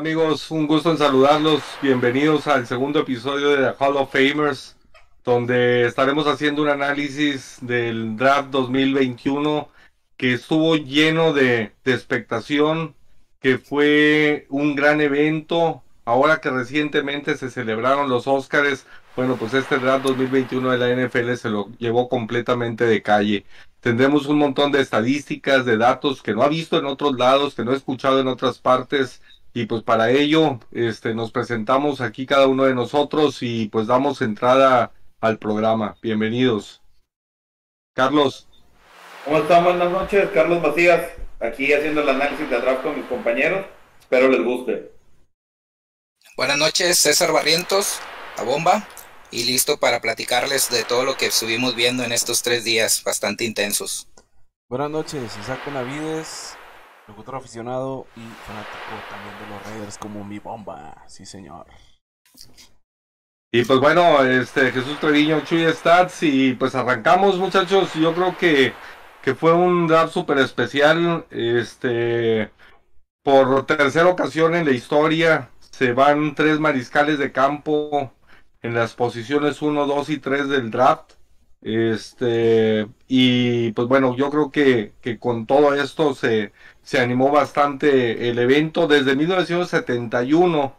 amigos? Un gusto en saludarlos. Bienvenidos al segundo episodio de The Hall of Famers, donde estaremos haciendo un análisis del draft 2021 que estuvo lleno de, de expectación, que fue un gran evento. Ahora que recientemente se celebraron los Oscars, bueno, pues este draft 2021 de la NFL se lo llevó completamente de calle. Tendremos un montón de estadísticas, de datos que no ha visto en otros lados, que no ha escuchado en otras partes. Y pues para ello este, nos presentamos aquí cada uno de nosotros y pues damos entrada al programa. Bienvenidos. Carlos. ¿Cómo están? Buenas noches, Carlos Macías, aquí haciendo el análisis de draft con mis compañeros. Espero les guste. Buenas noches, César Barrientos, a bomba y listo para platicarles de todo lo que estuvimos viendo en estos tres días bastante intensos. Buenas noches, Isaac Navides, locutor aficionado y fanático también de los Raiders como mi bomba, sí señor. Y pues bueno, este Jesús Treviño, Chuy Stats y pues arrancamos muchachos, yo creo que, que fue un draft súper especial, este por tercera ocasión en la historia se van tres mariscales de campo en las posiciones 1, 2 y 3 del draft. Este, y pues bueno, yo creo que, que con todo esto se, se animó bastante el evento. Desde 1971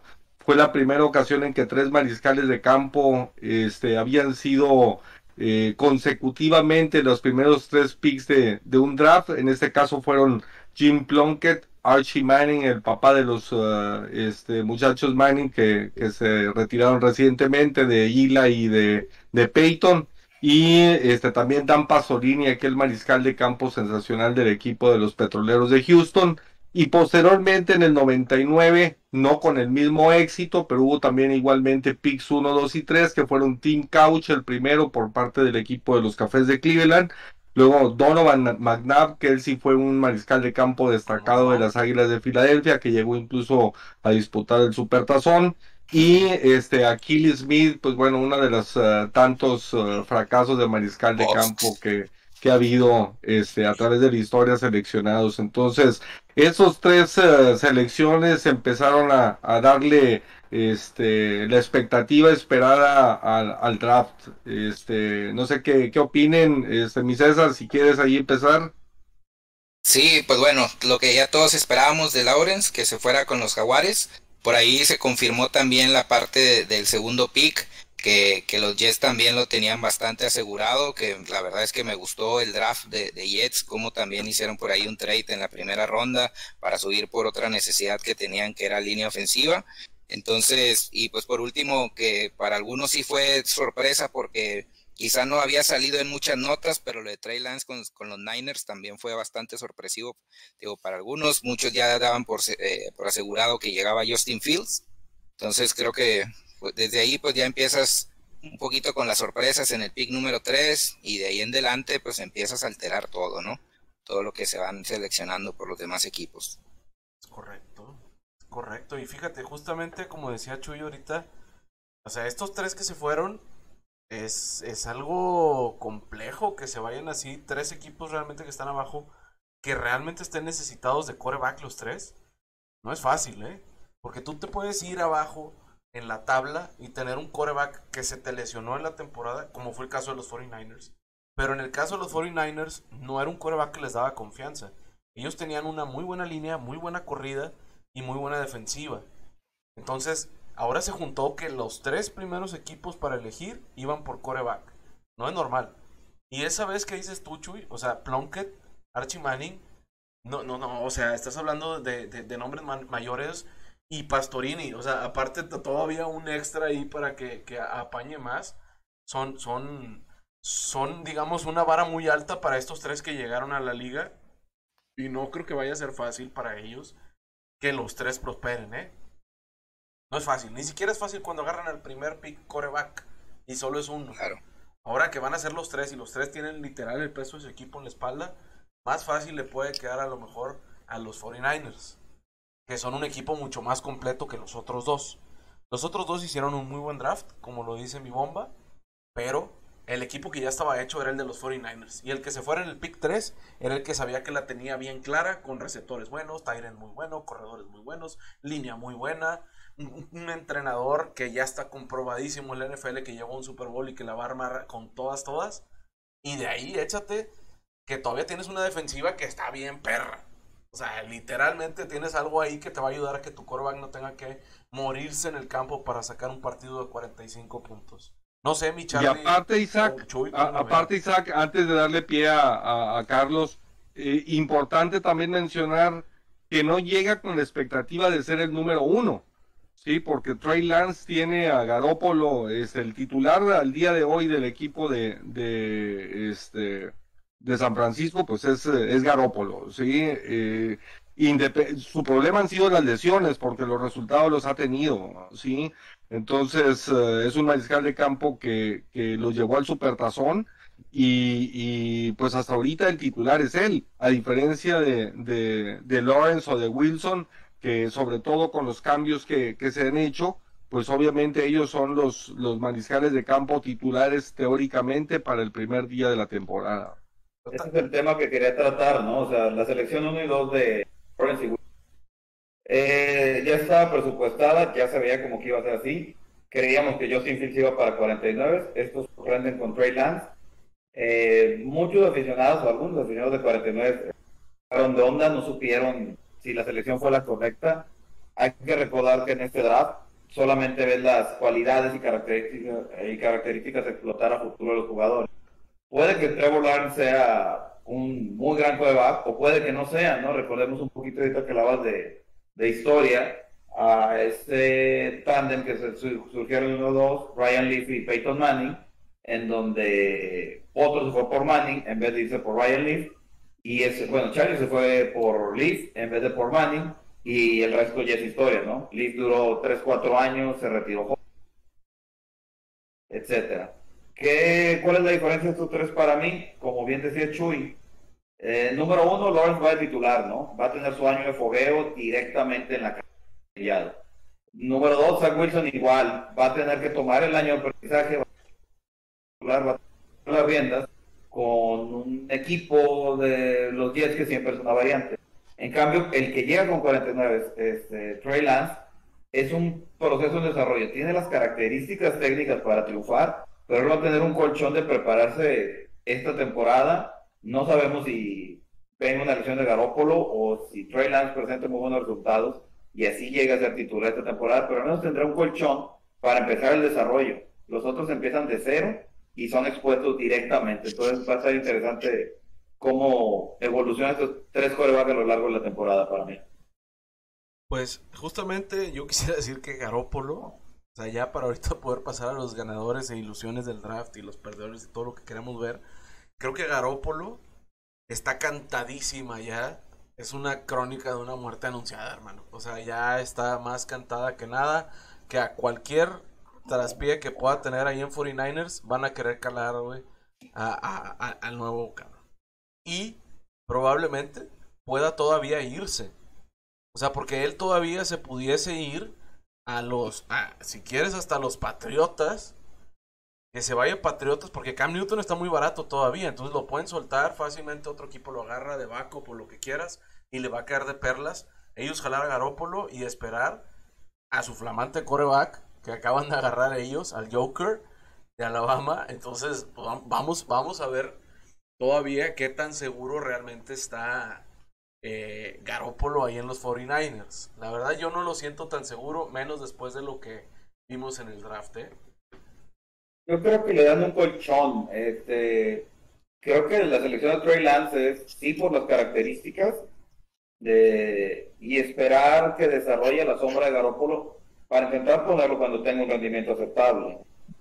fue la primera ocasión en que tres mariscales de campo este, habían sido eh, consecutivamente los primeros tres picks de, de, un draft. En este caso fueron Jim Plunkett, Archie Manning, el papá de los uh, este, muchachos Manning que, que, se retiraron recientemente de Ila y de, de Peyton. Y este, también Dan Pasolini, aquel mariscal de campo sensacional del equipo de los Petroleros de Houston. Y posteriormente en el 99, no con el mismo éxito, pero hubo también igualmente picks 1, 2 y 3, que fueron Team Couch, el primero por parte del equipo de los Cafés de Cleveland, Luego Donovan McNabb, que él sí fue un mariscal de campo destacado de las Águilas de Filadelfia, que llegó incluso a disputar el Supertazón. Y este Achilles Smith, pues bueno, uno de los uh, tantos uh, fracasos de mariscal de campo que, que ha habido este, a través de la historia seleccionados. Entonces, esos tres uh, selecciones empezaron a, a darle este, la expectativa esperada al, al, draft. Este, no sé qué, qué opinen, este, mi César, si quieres ahí empezar. Sí, pues bueno, lo que ya todos esperábamos de Lawrence, que se fuera con los Jaguares, por ahí se confirmó también la parte de, del segundo pick, que, que, los Jets también lo tenían bastante asegurado, que la verdad es que me gustó el draft de, de Jets, como también hicieron por ahí un trade en la primera ronda para subir por otra necesidad que tenían, que era línea ofensiva. Entonces, y pues por último, que para algunos sí fue sorpresa porque quizá no había salido en muchas notas, pero lo de Trey Lance con, con los Niners también fue bastante sorpresivo. Digo, para algunos, muchos ya daban por, eh, por asegurado que llegaba Justin Fields. Entonces creo que pues, desde ahí pues ya empiezas un poquito con las sorpresas en el pick número 3 y de ahí en adelante pues empiezas a alterar todo, ¿no? Todo lo que se van seleccionando por los demás equipos. Correcto. Correcto, y fíjate, justamente como decía Chuy ahorita, o sea, estos tres que se fueron, es, es algo complejo que se vayan así, tres equipos realmente que están abajo, que realmente estén necesitados de coreback los tres. No es fácil, ¿eh? Porque tú te puedes ir abajo en la tabla y tener un coreback que se te lesionó en la temporada, como fue el caso de los 49ers. Pero en el caso de los 49ers, no era un coreback que les daba confianza. Ellos tenían una muy buena línea, muy buena corrida y muy buena defensiva. Entonces, ahora se juntó que los tres primeros equipos para elegir iban por coreback. No es normal. Y esa vez que dices tú, Chuy, o sea, Plunkett, Archie Manning, no, no, no, o sea, estás hablando de, de, nombres mayores y Pastorini, o sea, aparte todavía un extra ahí para que, que apañe más. Son, son, son, digamos, una vara muy alta para estos tres que llegaron a la liga. Y no creo que vaya a ser fácil para ellos que los tres prosperen, ¿eh? No es fácil, ni siquiera es fácil cuando agarran el primer pick coreback y solo es uno. Claro. Ahora que van a ser los tres y los tres tienen literal el peso de su equipo en la espalda, más fácil le puede quedar a lo mejor a los 49ers, que son un equipo mucho más completo que los otros dos. Los otros dos hicieron un muy buen draft, como lo dice mi bomba, pero el equipo que ya estaba hecho era el de los 49ers. Y el que se fuera en el pick 3 era el que sabía que la tenía bien clara, con receptores buenos, Tyren muy bueno, corredores muy buenos, línea muy buena. Un, entrenador que ya está comprobadísimo en la NFL, que llevó un Super Bowl y que la va a armar con todas, todas. Y de ahí échate que todavía tienes una defensiva que está bien perra. O sea, literalmente tienes algo ahí que te va a ayudar a que tu quarterback no tenga que morirse en el campo para sacar un partido de 45 puntos. No sé, mi Charlie. Y aparte, Isaac, aparte, Isaac, antes de darle pie a, Carlos, eh, importante también mencionar que no llega con la expectativa de ser el número uno. Sí, porque Trey Lance tiene a Garópolo, es el titular al día de hoy del equipo de, de, este, de San Francisco, pues es, es Garópolo. ¿sí? Eh, su problema han sido las lesiones, porque los resultados los ha tenido. ¿sí? Entonces, eh, es un mariscal de campo que, que los llevó al supertazón y, y, pues hasta ahorita el titular es él, a diferencia de, de Lawrence o de Wilson, que sobre todo con los cambios que, que se han hecho, pues obviamente ellos son los, los mariscales de campo titulares teóricamente para el primer día de la temporada. Ese es el tema que quería tratar, ¿no? O sea, la selección 1 y 2 de Wilson eh, ya estaba presupuestada, ya se veía como que iba a ser así. Creíamos que Justin Fields iba para 49, estos sorprenden con Trey Lance. Eh, muchos aficionados, o algunos aficionados de 49, de onda, no supieron si la selección fue la correcta. Hay que recordar que en este draft solamente ves las cualidades y características, y características de explotar a futuro de los jugadores. Puede que Trevor Lawrence sea un muy gran coreback, o puede que no sea, ¿no? Recordemos un poquito ahorita que hablabas de, de historia a este tándem que se surgieron uno dos, Ryan Leaf y Peyton Manning, en donde otro se fue por Manning en vez de irse por Ryan Leaf, y ese, bueno, Charlie se fue por Leaf en vez de por Manning, y el resto ya es historia, ¿no? Leaf duró 3-4 años, se retiró etcétera. ¿Qué, ¿Cuál es la diferencia de estos tres para mí? Como bien decía Chuy, eh, número uno, Lawrence va a titular, ¿no? Va a tener su año de fogueo directamente en la cancha. Número dos, Zach Wilson igual, va a tener que tomar el año de aprendizaje, va a tener las riendas con un equipo de los 10 que siempre es una variante. En cambio, el que llega con 49, este, Trey Lance, es un proceso de desarrollo. Tiene las características técnicas para triunfar, pero va a tener un colchón de prepararse esta temporada no sabemos si venga una lesión de Garópolo o si Trey Lance presenta muy buenos resultados y así llega a ser titular esta temporada, pero al menos tendrá un colchón para empezar el desarrollo. Los otros empiezan de cero y son expuestos directamente. Entonces va a ser interesante cómo evolucionan estos tres corebacks a lo largo de la temporada para mí. Pues justamente yo quisiera decir que Garópolo, o sea, ya para ahorita poder pasar a los ganadores e ilusiones del draft y los perdedores y todo lo que queremos ver, Creo que Garópolo está cantadísima ya. Es una crónica de una muerte anunciada, hermano. O sea, ya está más cantada que nada. Que a cualquier traspié que pueda tener ahí en 49ers van a querer calar, güey, al nuevo cabrón. Y probablemente pueda todavía irse. O sea, porque él todavía se pudiese ir a los, si quieres, hasta los Patriotas que se vaya Patriotas, porque Cam Newton está muy barato todavía, entonces lo pueden soltar fácilmente, otro equipo lo agarra de Baco por lo que quieras y le va a caer de perlas. Ellos jalar a Garópolo y esperar a su flamante coreback que acaban de agarrar ellos, al Joker de Alabama. Entonces, vamos, vamos a ver todavía qué tan seguro realmente está eh, Garópolo ahí en los 49ers. La verdad, yo no lo siento tan seguro, menos después de lo que vimos en el draft. ¿eh? Yo creo que le dan un colchón. Este, creo que la selección de Trey Lance es sí por las características y esperar que desarrolle la sombra de Garópolo para intentar ponerlo cuando tenga un rendimiento aceptable.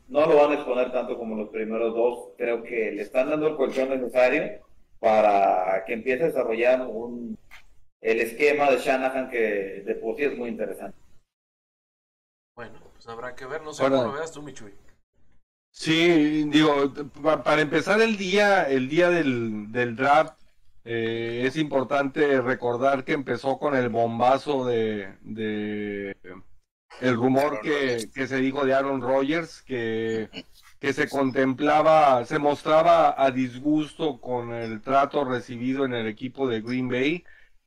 No lo van a exponer tanto como los primeros dos. Creo que le están dando el colchón necesario para que empiece a desarrollar un, el esquema de Shanahan que de por sí es muy interesante. Bueno, pues habrá que ver. No sé cómo lo veas tú, Michui. Sí, digo, para empezar el día, el día del, del draft, eh, es importante recordar que empezó con el bombazo de, de el rumor que, que, se dijo de Aaron Rodgers, que que se contemplaba, se mostraba a disgusto con el trato recibido en el equipo de Green Bay.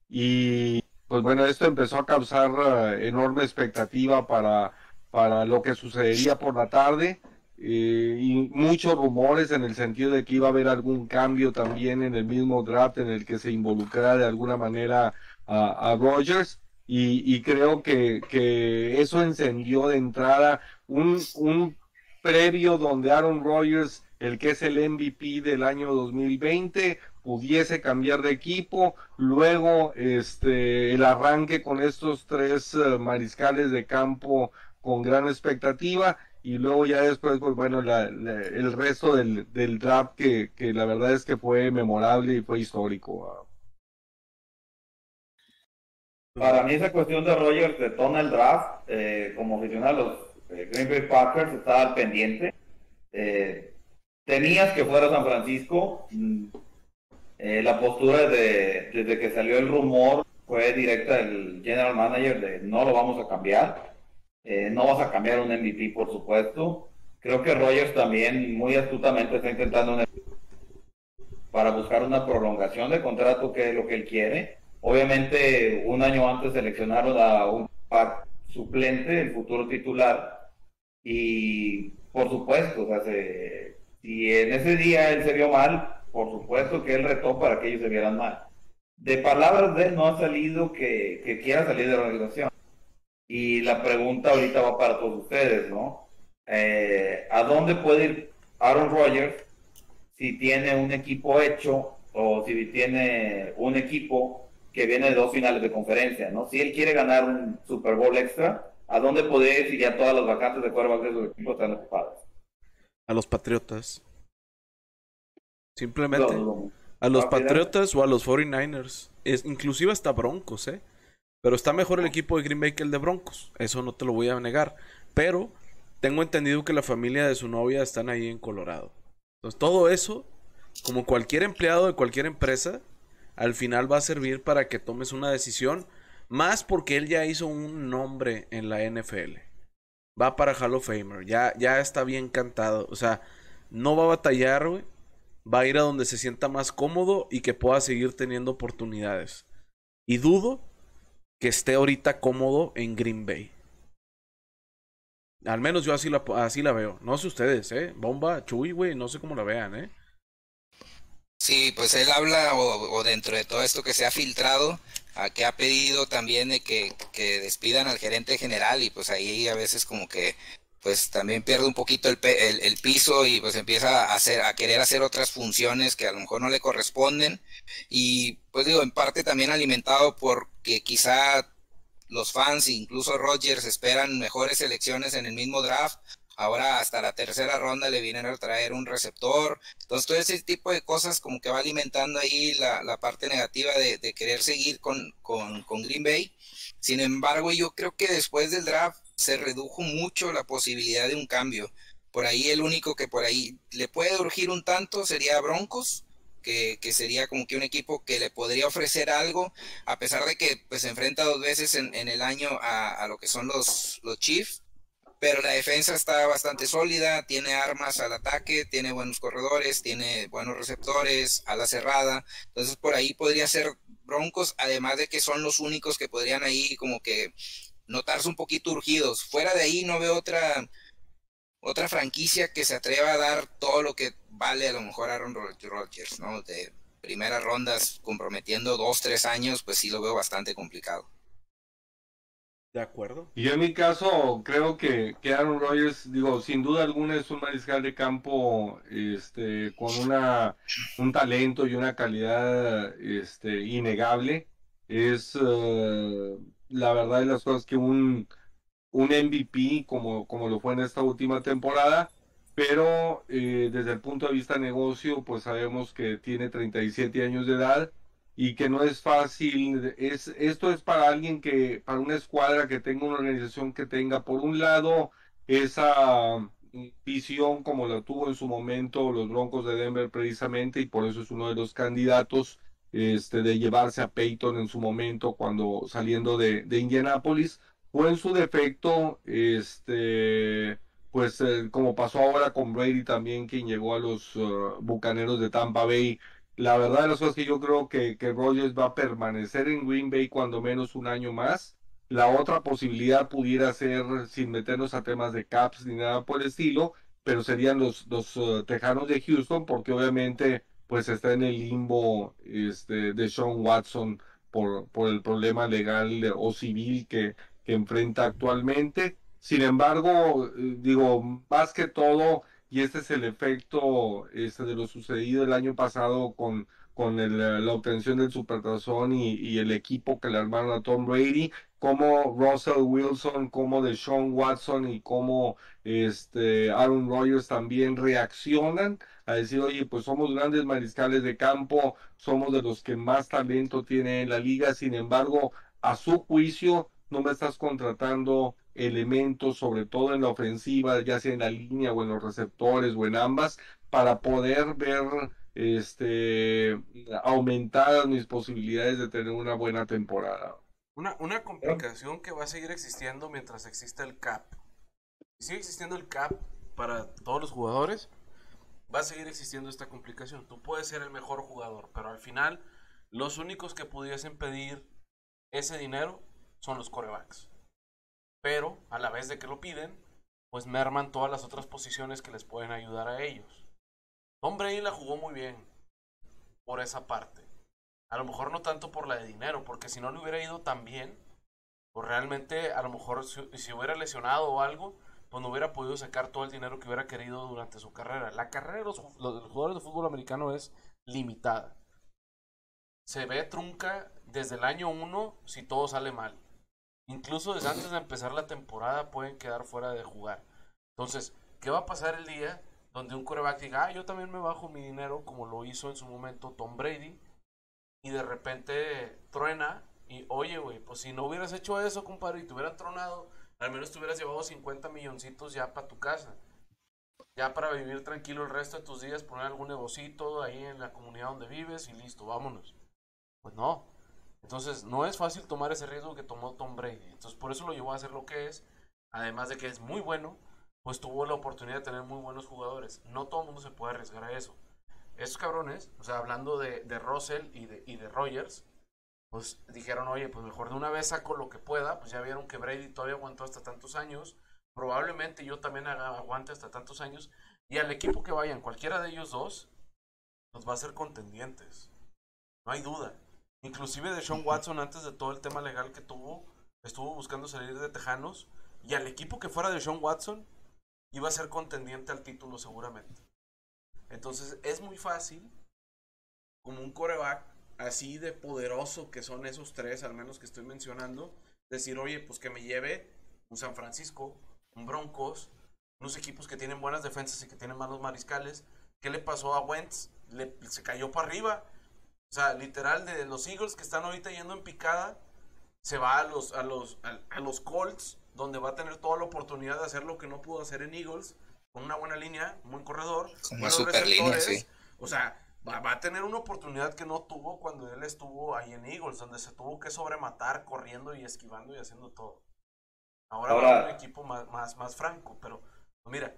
Y pues bueno, esto empezó a causar eh, enorme expectativa para, para lo que sucedería por la tarde. Eh, y muchos rumores en el sentido de que iba a haber algún cambio también en el mismo draft en el que se involucrara de alguna manera a, a Rogers y, creo que, que, eso encendió de entrada un, un previo donde Aaron Rodgers, el que es el MVP del año 2020, pudiese cambiar de equipo, luego este el arranque con estos tres eh, mariscales de campo con gran expectativa y luego ya después pues bueno el resto del, del draft que, que, la verdad es que fue memorable y fue histórico. Para mí esa cuestión de Rogers detona el draft, eh, como aficionado los eh, Green Bay Packers estaba al pendiente. Eh, tenías que fuera San Francisco. Mm, la postura de, desde que salió el rumor fue directa del general manager de no lo vamos a cambiar. no vas a cambiar un MVP, por supuesto. Creo que Rogers también muy astutamente está intentando para buscar una prolongación de contrato, que es lo que él quiere Obviamente, un año antes seleccionaron a un suplente, el futuro titular, y por supuesto, o sea, si en ese día él se vio mal, por supuesto que él retó para que ellos se vieran mal. De palabras de él no ha salido que, que quiera salir de la organización. Y la pregunta ahorita va para todos ustedes, ¿no? Eh, ¿A dónde puede ir Aaron Rodgers si tiene un equipo hecho o si tiene un equipo que viene de dos finales de conferencia, ¿no? Si él quiere ganar un Super Bowl extra, ¿a dónde puede ir ya todas las vacantes de quarterback de su equipo están ocupadas? A los Patriotas. Simplemente. A los Patriotas o a los 49ers. Es, inclusive hasta Broncos, ¿eh? Pero está mejor el equipo de Green Bay que el de Broncos. Eso no te lo voy a negar. Pero tengo entendido que la familia de su novia están ahí en Colorado. Entonces todo eso, como cualquier empleado de cualquier empresa, al final va a servir para que tomes una decisión, más porque él ya hizo un nombre en la NFL. Va para Hall of Famer, ya, ya está bien cantado, o sea, no va a batallar, güey. Va a ir a donde se sienta más cómodo y que pueda seguir teniendo oportunidades. Y dudo que esté ahorita cómodo en Green Bay. Al menos yo así la, así la veo. No sé ustedes, ¿eh? Bomba, Chuy, güey, no sé cómo la vean, ¿eh? Sí, pues él habla, o, dentro de todo esto que se ha filtrado, a que ha pedido también de que, despidan al gerente general y pues ahí a veces como que pues también pierde un poquito el, el, piso y pues empieza a hacer a querer hacer otras funciones que a lo mejor no le corresponden. Y pues digo en parte también alimentado porque quizá los fans incluso Rogers esperan mejores elecciones en el mismo draft Ahora hasta la tercera ronda le vienen a traer un receptor. Entonces todo ese tipo de cosas como que va alimentando ahí la, parte negativa de, querer seguir con, con, Green Bay. Sin embargo, yo creo que después del draft se redujo mucho la posibilidad de un cambio. Por ahí el único que por ahí le puede urgir un tanto sería Broncos, que, sería como que un equipo que le podría ofrecer algo, a pesar de que pues se enfrenta dos veces en, el año a, a, lo que son los, los Chiefs pero la defensa está bastante sólida, tiene armas al ataque, tiene buenos corredores, tiene buenos receptores, a la cerrada, entonces por ahí podría ser Broncos, además de que son los únicos que podrían ahí como que notarse un poquito urgidos. Fuera de ahí no veo otra otra franquicia que se atreva a dar todo lo que vale a lo mejor Aaron Rodgers, ¿no? De primeras rondas comprometiendo dos, tres años, pues sí lo veo bastante complicado. De acuerdo. Y en mi caso, creo que, Aaron Rodgers, digo, sin duda alguna es un mariscal de campo este, con una, un talento y una calidad este, innegable. Es eh, la verdad de las cosas que un, un MVP como, como lo fue en esta última temporada, pero eh, desde el punto de vista negocio, pues sabemos que tiene 37 años de edad y que no es fácil. Es, esto es para alguien que, para una escuadra que tenga una organización que tenga, por un lado, esa visión como la tuvo en su momento los Broncos de Denver precisamente y por eso es uno de los candidatos este, de llevarse a Peyton en su momento cuando saliendo de, de Indianapolis o en su defecto este pues eh, como pasó ahora con Brady también, quien llegó a los uh, Bucaneros de Tampa Bay. La verdad de las cosas que yo creo que, que Rogers va a permanecer en Green Bay cuando menos un año más. La otra posibilidad pudiera ser, sin meternos a temas de caps ni nada por el estilo, pero serían los, los uh, Tejanos de Houston, porque obviamente pues está en el limbo este, de Sean Watson por, por el problema legal o civil que, que enfrenta actualmente. Sin embargo, eh, digo, más que todo, y este es el efecto este, de lo sucedido el año pasado con, con el, la obtención del Supertazón y, y, el equipo que le armaron a Tom Brady, como Russell Wilson, como de Sean Watson y como este, Aaron Rodgers también reaccionan a decir, oye, pues somos grandes mariscales de campo, somos de los que más talento tiene en la liga, sin embargo, a su juicio, no me estás contratando elementos, sobre todo en la ofensiva, ya sea en la línea o en los receptores o en ambas, para poder ver este aumentadas mis posibilidades de tener una buena temporada. Una, una complicación que va a seguir existiendo mientras exista el CAP. Si sigue existiendo el CAP para todos los jugadores, va a seguir existiendo esta complicación. Tú puedes ser el mejor jugador, pero al final los únicos que pudiesen pedir ese dinero son los corebacks pero a la vez de que lo piden, pues merman todas las otras posiciones que les pueden ayudar a ellos. Tom Brady la jugó muy bien por esa parte. A lo mejor no tanto por la de dinero, porque si no le hubiera ido tan bien, pues realmente a lo mejor si, hubiera lesionado o algo, pues no hubiera podido sacar todo el dinero que hubiera querido durante su carrera. La carrera de los, los jugadores de fútbol americano es limitada. Se ve trunca desde el año 1 si todo sale mal. Incluso desde antes de empezar la temporada pueden quedar fuera de jugar. Entonces, ¿qué va a pasar el día donde un coreback diga, ah, yo también me bajo mi dinero como lo hizo en su momento Tom Brady? Y de repente truena y, oye, güey, pues si no hubieras hecho eso, compadre, y te hubieran tronado, al menos te hubieras llevado 50 milloncitos ya para tu casa. Ya para vivir tranquilo el resto de tus días, poner algún negocito ahí en la comunidad donde vives y listo, vámonos. Pues no, entonces, no es fácil tomar ese riesgo que tomó Tom Brady. Entonces, por eso lo llevó a hacer lo que es. Además de que es muy bueno, pues tuvo la oportunidad de tener muy buenos jugadores. No todo el mundo se puede arriesgar a eso. Esos cabrones, o sea, hablando de, de Russell y de, y de Rogers, pues dijeron, oye, pues mejor de una vez saco lo que pueda. Pues ya vieron que Brady todavía aguantó hasta tantos años. Probablemente yo también aguante hasta tantos años. Y al equipo que vayan, cualquiera de ellos dos, nos va a ser contendientes. No hay duda. Inclusive de Sean Watson, antes de todo el tema legal que tuvo, estuvo buscando salir de Tejanos. Y al equipo que fuera de Sean Watson, iba a ser contendiente al título seguramente. Entonces es muy fácil, como un coreback así de poderoso que son esos tres, al menos que estoy mencionando, decir, oye, pues que me lleve un San Francisco, un Broncos, unos equipos que tienen buenas defensas y que tienen malos mariscales. ¿Qué le pasó a Wentz? Le, se cayó para arriba o sea, literal, de los Eagles que están ahorita yendo en picada, se va a los, a los, a, los Colts, donde va a tener toda la oportunidad de hacer lo que no pudo hacer en Eagles, con una buena línea, un buen corredor, una super línea, sí. O sea, va, va, a tener una oportunidad que no tuvo cuando él estuvo ahí en Eagles, donde se tuvo que sobrematar corriendo y esquivando y haciendo todo. Ahora, va a un equipo más, más, más franco, pero pues mira,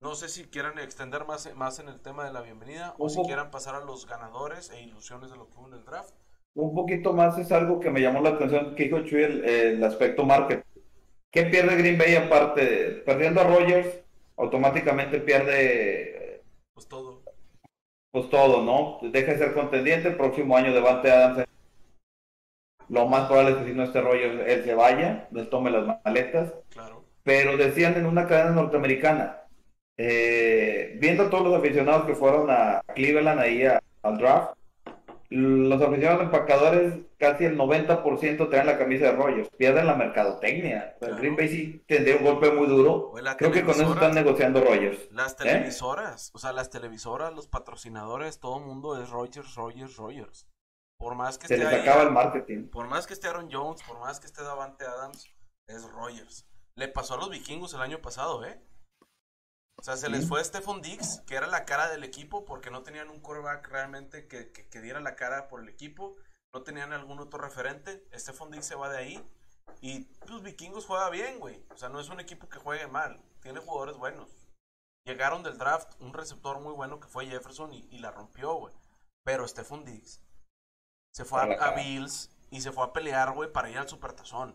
no sé si quieran extender más, más en el tema de la bienvenida o si quieran pasar a los ganadores e ilusiones de lo que hubo en el draft. Un poquito más es algo que me llamó la atención que dijo Chuy, el, aspecto market. ¿Qué pierde Green Bay aparte? Perdiendo a Rogers, automáticamente pierde... Pues todo. Pues todo, ¿no? Deja de ser contendiente, el próximo año Devante Adams lo más probable es que si no esté Rogers, él se vaya, les tome las maletas. Claro. Pero decían en una cadena norteamericana, eh, viendo todos los aficionados que fueron a Cleveland ahí al draft, los aficionados empacadores, casi el 90% traen la camisa de Rogers, pierden la mercadotecnia. El Green Bay sí tendría un golpe muy duro. Creo que con eso están negociando Rogers. Las ¿Eh? televisoras, o sea, las televisoras, los patrocinadores, todo el mundo es Rogers, Rogers, Rogers. Por más que Se esté les acaba el marketing. Por más que esté Aaron Jones, por más que esté Davante Adams, es Rogers. Le pasó a los vikingos el año pasado, ¿eh? O sea, se les fue Stephon Dix, que era la cara del equipo, porque no tenían un quarterback realmente que, que, diera la cara por el equipo. No tenían algún otro referente. Stephon Dix se va de ahí. Y los vikingos juega bien, güey. O sea, no es un equipo que juegue mal. Tiene jugadores buenos. Llegaron del draft un receptor muy bueno que fue Jefferson y, la rompió, güey. Pero Stephon Diggs se fue a, Bills y se fue a pelear, güey, para ir al Supertazón.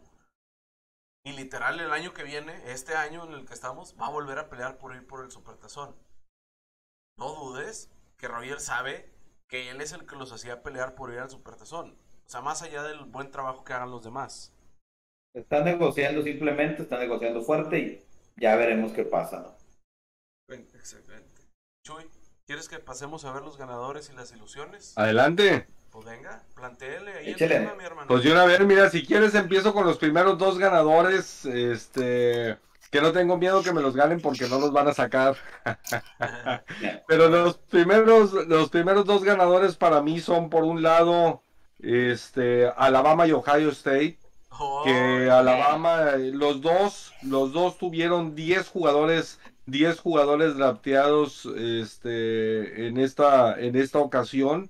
Y literal, el año que viene, este año en el que estamos, va a volver a pelear por ir por el Supertazón. No dudes que Roger sabe que él es el que los hacía pelear por ir al Supertazón. O sea, más allá del buen trabajo que hagan los demás. Están negociando simplemente, están negociando fuerte y ya veremos qué pasa, ¿no? Excelente. Chuy, ¿quieres que pasemos a ver los ganadores y las ilusiones? Adelante. Pues venga, planteele ahí el tema, mi hermano. Pues yo a ver, mira, si quieres empiezo con los primeros dos ganadores, este, que no tengo miedo que me los ganen porque no los van a sacar. Pero los primeros, los primeros dos ganadores para mí son por un lado, este, Alabama y Ohio State. que Alabama, los dos, los dos tuvieron 10 jugadores, 10 jugadores drafteados, este, en esta, en esta ocasión.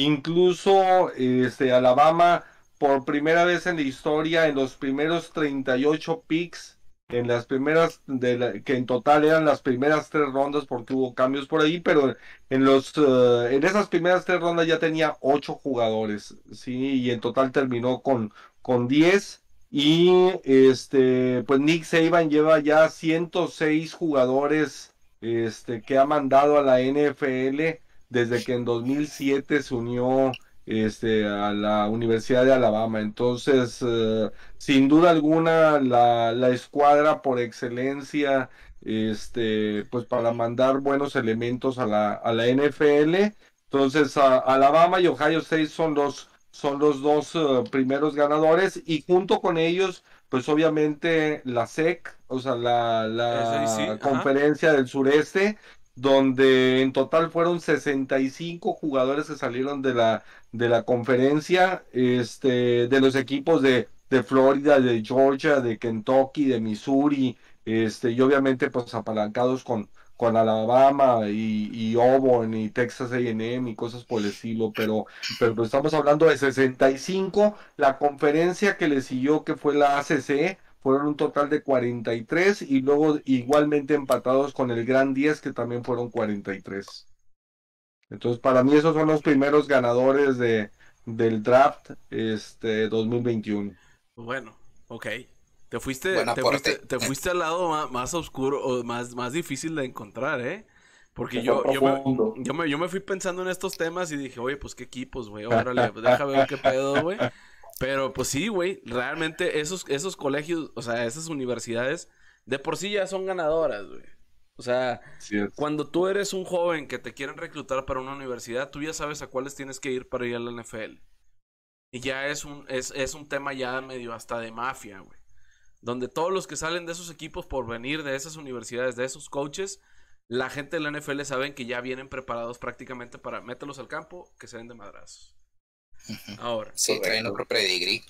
Incluso, este, Alabama, por primera vez en la historia, en los primeros 38 picks, en las primeras, de que en total eran las primeras tres rondas porque hubo cambios por ahí, pero en los eh, en esas primeras tres rondas ya tenía ocho jugadores, sí, y en total terminó con, con 10 y este pues Nick Saban lleva ya 106 jugadores este que ha mandado a la NFL desde que en 2007 se unió este, a la Universidad de Alabama. Entonces, eh, sin duda alguna, la, la, escuadra por excelencia, este, pues para mandar buenos elementos a la, a la NFL. Entonces, Alabama y Ohio State son los, son los dos eh, primeros ganadores y junto con ellos, pues obviamente la SEC, o sea, la, la conferencia del sureste, donde en total fueron 65 jugadores que salieron de la, de la conferencia, este, de los equipos de, de Florida, de Georgia, de Kentucky, de Missouri, este, y obviamente pues apalancados con, con Alabama y, y Auburn y Texas A&M y cosas por el estilo, pero, pero pues, estamos hablando de 65, la conferencia que le siguió que fue la ACC, fueron un total de 43 y luego igualmente empatados con el Gran 10 que también fueron 43. Entonces para mí esos son los primeros ganadores de, del draft este 2021. Bueno, ok. Te fuiste, te fuiste, te fuiste, al lado más, oscuro o más, más difícil de encontrar, ¿eh? Porque yo, yo me, yo, me, yo, me, fui pensando en estos temas y dije, oye, pues qué equipos, güey. Órale, déjame ver qué pedo, güey. Pero pues sí, güey, realmente esos, esos colegios, o sea, esas universidades, de por sí ya son ganadoras, güey. O sea, cuando tú eres un joven que te quieren reclutar para una universidad, tú ya sabes a cuáles tienes que ir para ir a la NFL. Y ya es un, es, es un tema ya medio hasta de mafia, güey. Donde todos los que salen de esos equipos por venir de esas universidades, de esos coaches, la gente de la NFL saben que ya vienen preparados prácticamente para mételos al campo, que se den de madrazos. Ahora. Sí, traen otro pedigree.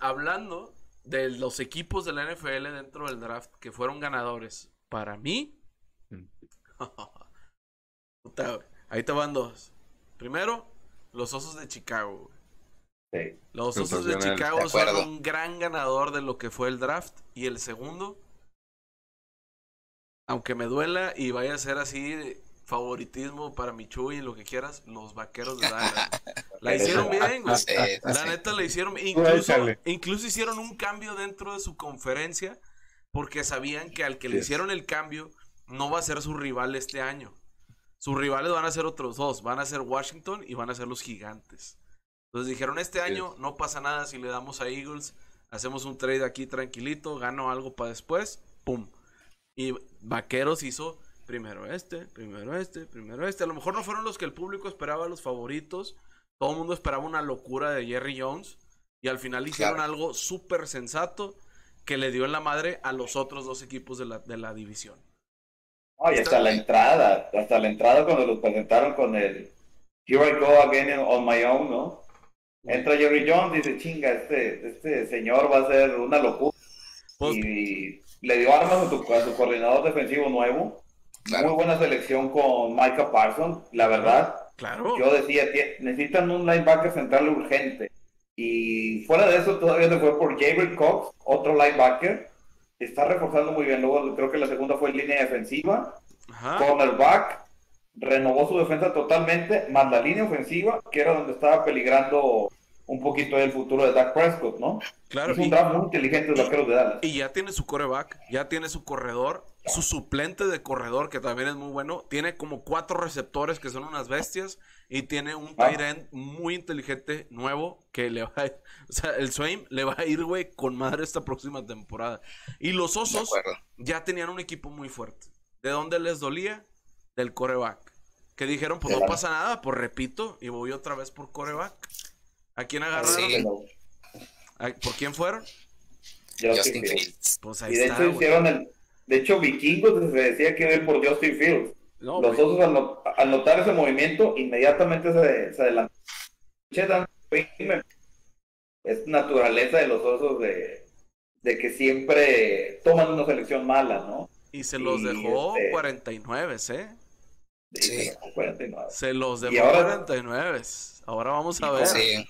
hablando de los equipos de la NFL dentro del draft que fueron ganadores, para mí. Mm. ahí te van dos. Primero, los Osos de Chicago. Los Osos de Chicago son un gran ganador de lo que fue el draft. Y el segundo, aunque me duela y vaya a ser así favoritismo para Michu y lo que quieras, los vaqueros de Dallas. La hicieron bien, güey. la neta la hicieron incluso, incluso hicieron un cambio dentro de su conferencia porque sabían que al que le hicieron el cambio no va a ser su rival este año. Sus rivales van a ser otros dos, van a ser Washington y van a ser los Gigantes. Entonces dijeron, este año no pasa nada si le damos a Eagles, hacemos un trade aquí tranquilito, gano algo para después, ¡pum! Y Vaqueros hizo primero este, primero este, primero este. A lo mejor no fueron los que el público esperaba, los favoritos. Todo el mundo esperaba una locura de Jerry Jones. Y al final hicieron algo súper sensato que le dio en la madre a los otros dos equipos de la, de la división. y hasta la entrada, hasta la entrada cuando los presentaron con el Here I Go Again on My Own, ¿no? Entra Jerry Jones y dice, chinga, este, este señor va a ser una locura. Pues y le dio armas a su coordinador defensivo nuevo muy buena selección con Micah Parsons, la verdad. Claro. Yo decía, necesitan un linebacker central urgente. Y fuera de eso, todavía se fue por Gabriel Cox, otro linebacker. Está reforzando muy bien. Luego creo que la segunda fue en línea defensiva. Cornerback. Renovó su defensa totalmente, más la línea ofensiva, que era donde estaba peligrando un poquito el futuro de Dak Prescott, ¿no? Claro. Es un draft muy inteligente de los de Dallas. Y ya tiene su coreback, ya tiene su corredor, su suplente de corredor, que también es muy bueno. Tiene como cuatro receptores que son unas bestias. Y tiene un ah. tight end muy inteligente, nuevo, que le va a ir, O sea, el Swain le va a ir, güey, con madre esta próxima temporada. Y los osos ya tenían un equipo muy fuerte. ¿De dónde les dolía? Del coreback. Que dijeron, pues no pasa nada, pues repito, y voy otra vez por coreback. ¿A quién agarraron? ¿Por quién fueron? Justin, Fields. Pues ahí y de hecho hicieron el. De hecho, Vikingos se decía que iba por Justin Fields. Los osos al, notar ese movimiento inmediatamente se, se adelantaron. Es naturaleza de los osos de, de que siempre toman una selección mala, ¿no? Y se los dejó 49, este, ¿eh? Sí. Se los dejó ahora, 49. Ahora vamos a ver. Sí.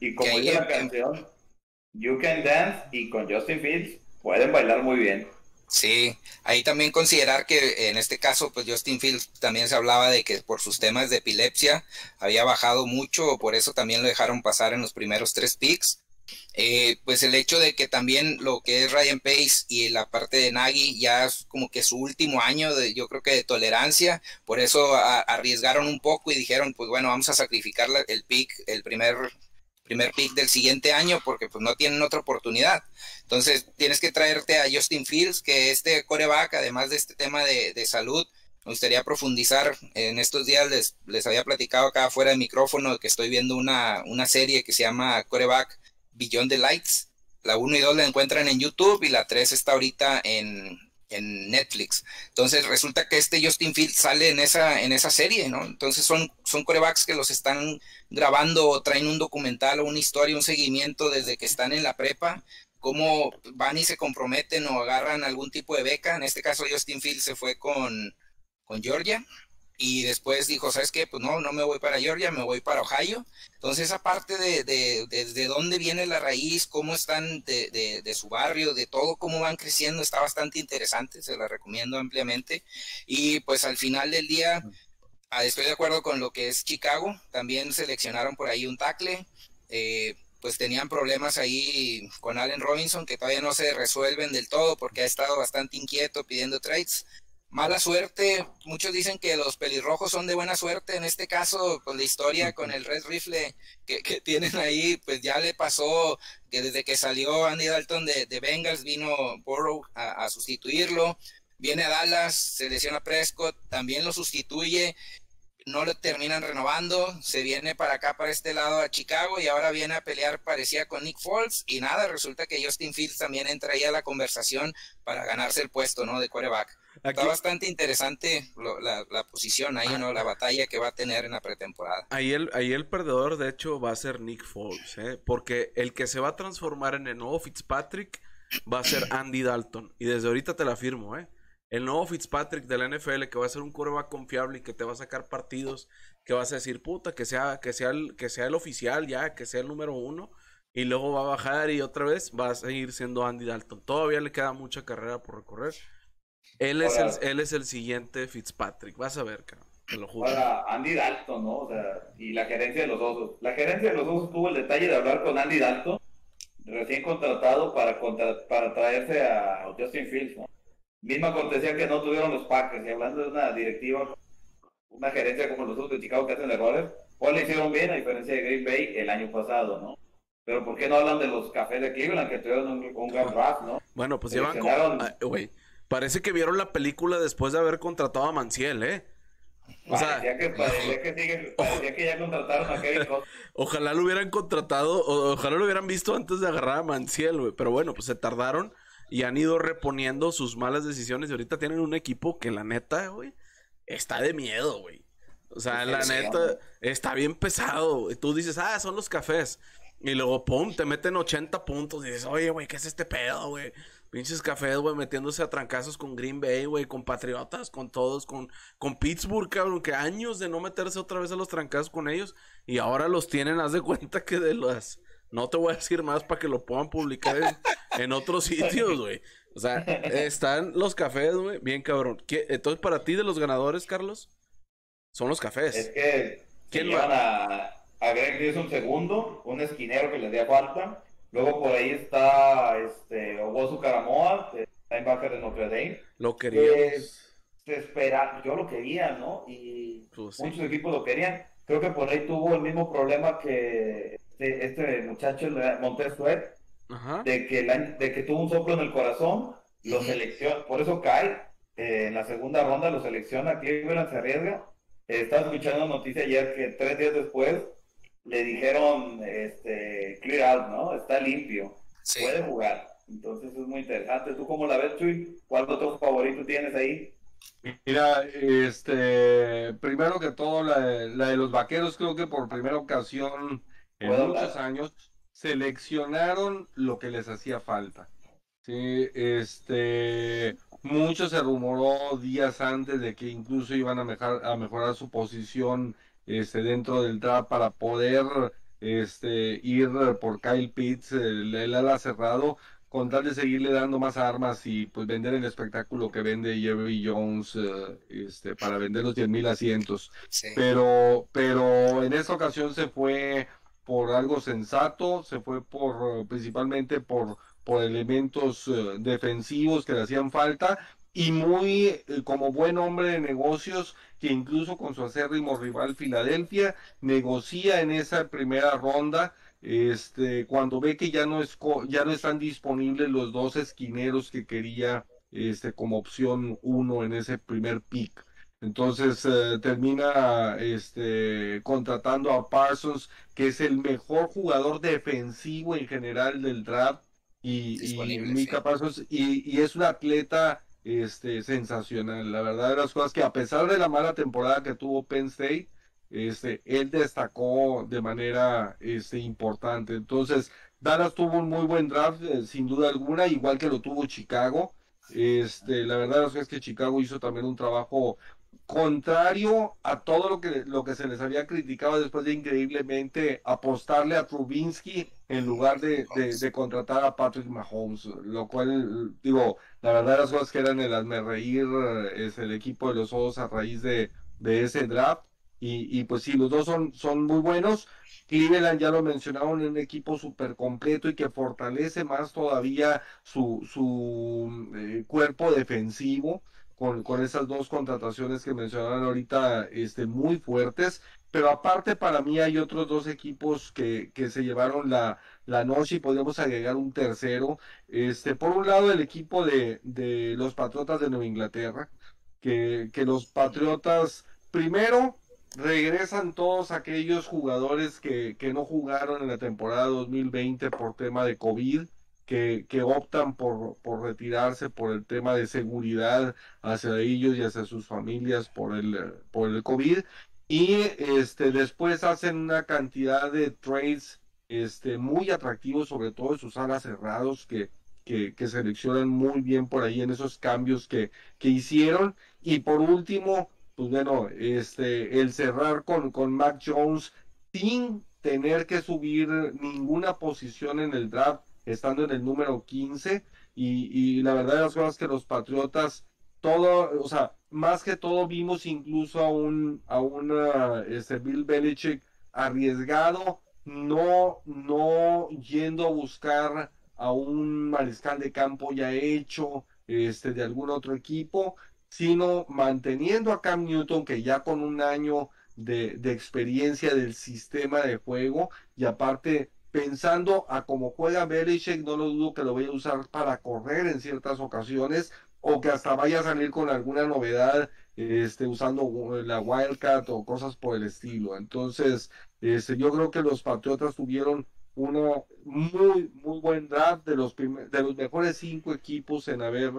Y como dice la canción, You Can Dance y con Justin Fields pueden bailar muy bien. Sí, ahí también considerar que en este caso, pues Justin Fields también se hablaba de que por sus temas de epilepsia había bajado mucho, por eso también lo dejaron pasar en los primeros tres picks. Eh, pues el hecho de que también lo que es Ryan Pace y la parte de Nagy ya es como que su último año de, yo creo que de tolerancia, por eso arriesgaron un poco y dijeron, pues bueno, vamos a sacrificar el pick, el primer primer pick del siguiente año porque pues no tienen otra oportunidad. Entonces tienes que traerte a Justin Fields, que este coreback, además de este tema de, de salud, me gustaría profundizar. En estos días les, les había platicado acá fuera de micrófono que estoy viendo una, una serie que se llama Coreback Beyond the Lights. La 1 y 2 la encuentran en YouTube y la 3 está ahorita en, en Netflix. Entonces resulta que este Justin Fields sale en esa, en esa serie, ¿no? Entonces son, son corebacks que los están grabando o traen un documental o una historia, un seguimiento desde que están en la prepa, cómo van y se comprometen o agarran algún tipo de beca. En este caso Justin Fields se fue con, con Georgia y después dijo, ¿sabes qué? Pues no, no me voy para Georgia, me voy para Ohio. Entonces esa parte de, de, de, dónde viene la raíz, cómo están de, de, su barrio, de todo, cómo van creciendo, está bastante interesante, se la recomiendo ampliamente. Y pues al final del día, ah, estoy de acuerdo con lo que es Chicago, también seleccionaron por ahí un tackle. Eh, pues tenían problemas ahí con Allen Robinson que todavía no se resuelven del todo porque ha estado bastante inquieto pidiendo trades mala suerte. Muchos dicen que los pelirrojos son de buena suerte. En este caso, con la historia con el Red Rifle que, tienen ahí, pues ya le pasó que desde que salió Andy Dalton de, de Bengals, vino Burrow a, sustituirlo. Viene a Dallas, se lesiona Prescott, también lo sustituye. No lo terminan renovando, se viene para acá, para este lado a Chicago y ahora viene a pelear, parecía con Nick Foles y nada, resulta que Justin Fields también entra ahí a la conversación para ganarse el puesto, ¿no? De quarterback. Está bastante interesante la, posición ahí, ¿no? La batalla que va a tener en la pretemporada. Ahí el, ahí el perdedor, de hecho, va a ser Nick Foles, ¿eh? Porque el que se va a transformar en el nuevo Fitzpatrick va a ser Andy Dalton. Y desde ahorita te la firmo, ¿eh? El nuevo Fitzpatrick de la NFL que va a ser un coreback confiable y que te va a sacar partidos, que vas a decir, puta, que sea, que sea el, que sea el oficial ya, que sea el número uno. Y luego va a bajar y otra vez va a seguir siendo Andy Dalton. Todavía le queda mucha carrera por recorrer. Él es, el, él es el siguiente Fitzpatrick. Vas a ver, cabrón. Te lo juro. Para Andy Dalton, ¿no? O sea, y la gerencia de los osos. La gerencia de los osos tuvo el detalle de hablar con Andy Dalton, recién contratado para, para traerse a Justin Fields, ¿no? Misma acontecía que no tuvieron los Packers, y hablando de una directiva, una gerencia como los osos de Chicago que hacen errores, pues le hicieron bien a diferencia de Green Bay el año pasado, ¿no? Pero ¿por qué no hablan de los cafés de Cleveland que tuvieron un, un gran draft, ¿no? Bueno, pues llevan como... Ah, güey, Parece que vieron la película después de haber contratado a Manciel, ¿eh? O sea, que, parecía que, sigue, parecía que ya contrataron a Kevin Ojalá lo hubieran contratado, ojalá lo hubieran visto antes de agarrar a Manciel, güey. Pero bueno, pues se tardaron y han ido reponiendo sus malas decisiones. Y ahorita tienen un equipo que la neta, güey, está de miedo, güey. O sea, la neta, está bien pesado. Y tú dices, ah, son los cafés. Y luego, pum, te meten 80 puntos. Y dices, oye, güey, ¿qué es este pedo, güey? Pinches cafés, güey, metiéndose a trancazos con Green Bay, güey, con Patriotas, con todos, con, con Pittsburgh, cabrón, que años de no meterse otra vez a los trancazos con ellos. Y ahora los tienen, haz de cuenta que de las No te voy a decir más para que lo puedan publicar en, otros sitios, güey. O sea, están los cafés, güey, bien cabrón. Entonces, para ti de los ganadores, Carlos, son los cafés. Es que ¿Quién llevan a, a Greg un segundo, un esquinero que le dé falta. Luego por ahí está este Obosu Karamoa, linebacker de Notre Dame. Lo queríamos. se espera, yo lo quería, ¿no? Y pues muchos equipos lo querían. Creo que por ahí tuvo el mismo problema que este, este muchacho, Montez de que, de que tuvo un soplo en el corazón, lo selecciona, por eso cae eh, en la segunda ronda, lo selecciona, Cleveland se arriesga. estaba escuchando noticia ayer que tres días después le dijeron este, clear out, ¿no? Está limpio, puede jugar. Entonces es muy interesante. ¿Tú cómo la ves, Chuy? ¿Cuál otro favorito tienes ahí? Mira, este, primero que todo, la, de los vaqueros, creo que por primera ocasión en muchos años seleccionaron lo que les hacía falta. Sí, este, mucho se rumoró días antes de que incluso iban a, mejorar, a mejorar su posición este, dentro del draft para poder este, ir por Kyle Pitts, el, ala cerrado, con tal de seguirle dando más armas y pues vender el espectáculo que vende Jerry Jones eh, este, para vender los 10.000 mil asientos. Pero, pero en esta ocasión se fue por algo sensato, se fue por principalmente por, por elementos eh, defensivos que le hacían falta y muy eh, como buen hombre de negocios que incluso con su acérrimo rival Filadelfia negocia en esa primera ronda este cuando ve que ya no es ya no están disponibles los dos esquineros que quería este como opción uno en ese primer pick entonces eh, termina este, contratando a Parsons, que es el mejor jugador defensivo en general del draft. Y, y Mika Parsons, y, es un atleta este, sensacional. La verdad de las cosas que a pesar de la mala temporada que tuvo Penn State, este, él destacó de manera este, importante. Entonces, Dallas tuvo un muy buen draft, eh, sin duda alguna, igual que lo tuvo Chicago. Este, la verdad es que Chicago hizo también un trabajo contrario a todo lo que, lo que se les había criticado después de increíblemente apostarle a Trubinsky en lugar de, de, contratar a Patrick Mahomes, lo cual, digo, la verdad las cosas que eran el hazme reír es el equipo de los ojos a raíz de, de ese draft. Y, y, pues sí, los dos son, son muy buenos. Cleveland ya lo mencionaron, un equipo súper completo y que fortalece más todavía su, su eh, cuerpo defensivo con, esas dos contrataciones que mencionaron ahorita este, muy fuertes. Pero aparte para mí hay otros dos equipos que, que se llevaron la, la noche y podemos agregar un tercero. Este, por un lado el equipo de, de los Patriotas de Nueva Inglaterra, que, que los Patriotas primero regresan todos aquellos jugadores que, que no jugaron en la temporada 2020 por tema de COVID que, optan por, por, retirarse por el tema de seguridad hacia ellos y hacia sus familias por el, por el COVID. Y este, después hacen una cantidad de trades este, muy atractivos, sobre todo sus alas cerrados, que, que, que, seleccionan muy bien por ahí en esos cambios que, que hicieron. Y por último, pues bueno, este, el cerrar con, con Mac Jones sin tener que subir ninguna posición en el draft estando en el número 15. Y, y la verdad de las cosas que los Patriotas, todo, o sea, más que todo vimos incluso a un, a una, este, Bill Belichick arriesgado, no, no yendo a buscar a un mariscal de campo ya hecho, este, de algún otro equipo, sino manteniendo a Cam Newton, que ya con un año de, de experiencia del sistema de juego, y aparte pensando a cómo juega Belichick, no lo dudo que lo vaya a usar para correr en ciertas ocasiones o que hasta vaya a salir con alguna novedad este, usando la Wildcat o cosas por el estilo. Entonces, este, yo creo que los Patriotas tuvieron uno muy muy buen draft de los de los mejores cinco equipos en haber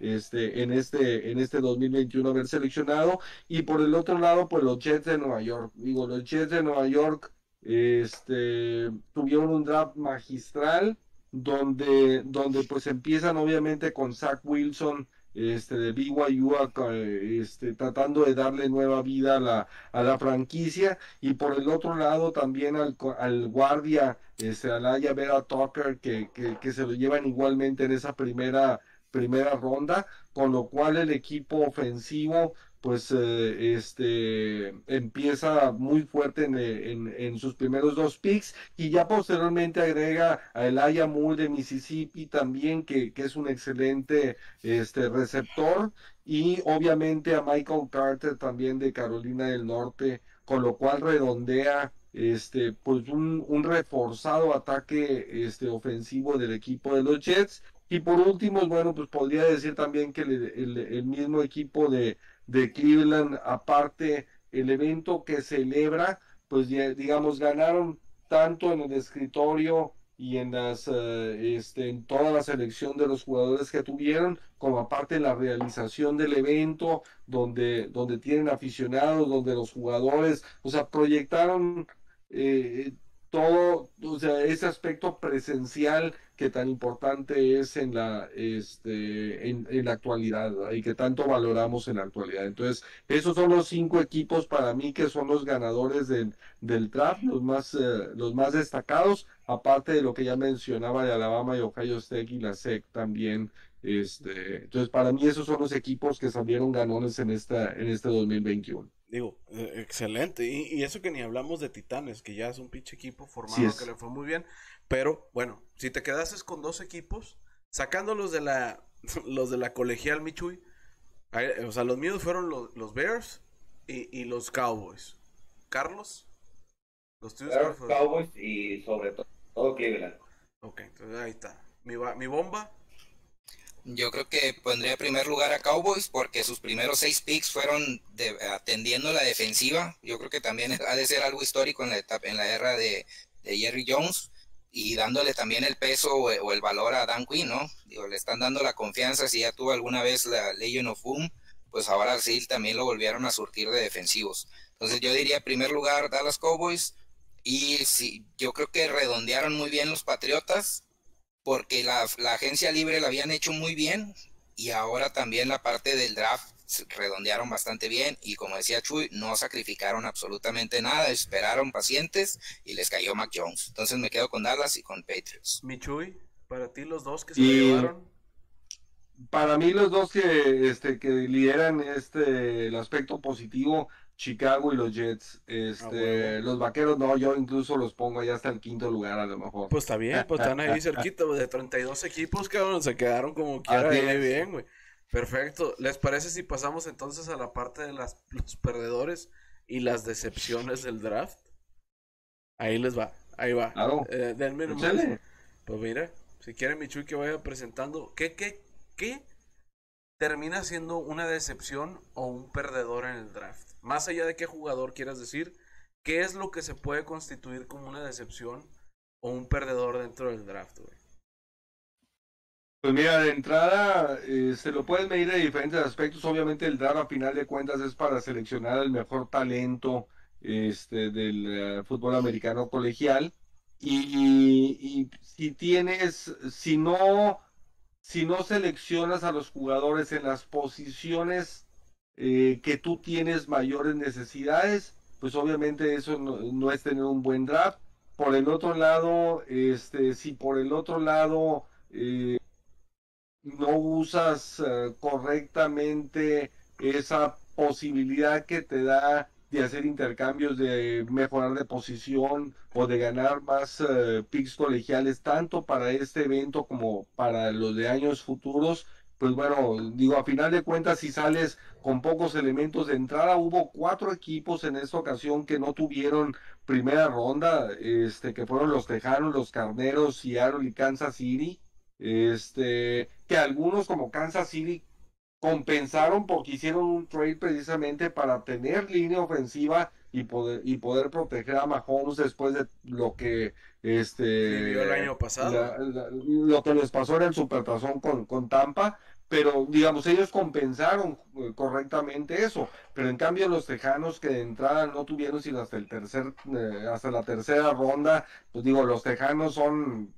este en este en este 2021 haber seleccionado. Y por el otro lado pues los Jets de Nueva York. Digo los Jets de Nueva York este, tuvieron un draft magistral donde, donde pues empiezan obviamente con Zach Wilson este, de BYU este, tratando de darle nueva vida a la, a la franquicia. Y por el otro lado también al, al guardia, este, Alaya Vera Tucker que, que, que se lo llevan igualmente en esa primera primera ronda, con lo cual el equipo ofensivo pues eh, este empieza muy fuerte en, sus primeros dos picks y ya posteriormente agrega a Elijah Moore de Mississippi también que, que, es un excelente este receptor y obviamente a Michael Carter también de Carolina del Norte con lo cual redondea este pues un, un reforzado ataque este ofensivo del equipo de los Jets. Y por último, bueno, pues podría decir también que el, mismo equipo de, de, Cleveland, aparte el evento que celebra, pues digamos, ganaron tanto en el escritorio y en las eh, este, en toda la selección de los jugadores que tuvieron como aparte la realización del evento donde donde tienen aficionados donde los jugadores o sea proyectaron eh, todo, o sea, ese aspecto presencial que tan importante es en la, este, en, la actualidad y que tanto valoramos en la actualidad. Entonces, esos son los cinco equipos para mí que son los ganadores del, del draft, los más, eh, los más destacados, aparte de lo que ya mencionaba de Alabama y Ohio State y la SEC también. Este, entonces, para mí esos son los equipos que salieron ganones en esta, en este 2021. Digo, eh, excelente. Y, eso que ni hablamos de Titanes, que ya es un pinche equipo formado que le fue muy bien. Pero bueno, si te quedases con dos equipos, sacándolos de la, los de la colegial Michui, o sea, los míos fueron los, Bears y, los Cowboys. Carlos, los tuyos. Bears, Cowboys y sobre todo, Cleveland. Ok, entonces ahí está. Mi, mi bomba. Yo creo que pondría en primer lugar a Cowboys porque sus primeros seis picks fueron atendiendo la defensiva. Yo creo que también ha de ser algo histórico en la etapa, en la era de, Jerry Jones y dándole también el peso o, el valor a Dan Quinn, ¿no? Digo, le están dando la confianza. Si ya tuvo alguna vez la Legion of Boom, pues ahora sí también lo volvieron a surtir de defensivos. Entonces yo diría en primer lugar Dallas Cowboys y sí, yo creo que redondearon muy bien los Patriotas porque la, agencia libre la habían hecho muy bien y ahora también la parte del draft redondearon bastante bien y como decía Chuy, no sacrificaron absolutamente nada, esperaron pacientes y les cayó Mac Jones. Entonces me quedo con Dallas y con Patriots. Mi Chuy, para ti los dos que se llevaron. Para mí los dos que, este, que lideran este, el aspecto positivo Chicago y los Jets. Este, los vaqueros no, yo incluso los pongo ya hasta el quinto lugar a lo mejor. Pues está bien, pues están ahí cerquita, de 32 equipos, cabrón, se quedaron como quiera ahí bien, güey. Perfecto. ¿Les parece si pasamos entonces a la parte de las, los perdedores y las decepciones del draft? Ahí les va, ahí va. Claro. Eh, denme Pues mira, si quieren mi Chuy que vaya presentando, ¿qué, qué, qué termina siendo una decepción o un perdedor en el draft? Más allá de qué jugador quieras decir, ¿qué es lo que se puede constituir como una decepción o un perdedor dentro del draft, Pues mira, de entrada eh, se lo puedes medir de diferentes aspectos. Obviamente el draft a final de cuentas es para seleccionar el mejor talento este, del eh, fútbol americano colegial. Y, si tienes, si no, si no seleccionas a los jugadores en las posiciones eh, que tú tienes mayores necesidades, pues obviamente eso no, es tener un buen draft. Por el otro lado, este, si por el otro lado eh, no usas eh, correctamente esa posibilidad que te da de hacer intercambios, de mejorar de posición o de ganar más picks colegiales, tanto para este evento como para los de años futuros, pues bueno, digo, a final de cuentas, si sales con pocos elementos de entrada, hubo cuatro equipos en esta ocasión que no tuvieron primera ronda, este, que fueron los Tejanos, los Carneros, Seattle y Kansas City, este, que algunos como Kansas City compensaron porque hicieron un trade precisamente para tener línea ofensiva y poder y poder proteger a Mahomes después de lo que este el año pasado. lo que les pasó en el supertazón con, con Tampa pero digamos ellos compensaron eh, correctamente eso pero en cambio los tejanos que de entrada no tuvieron sino hasta el tercer eh, hasta la tercera ronda pues digo los tejanos son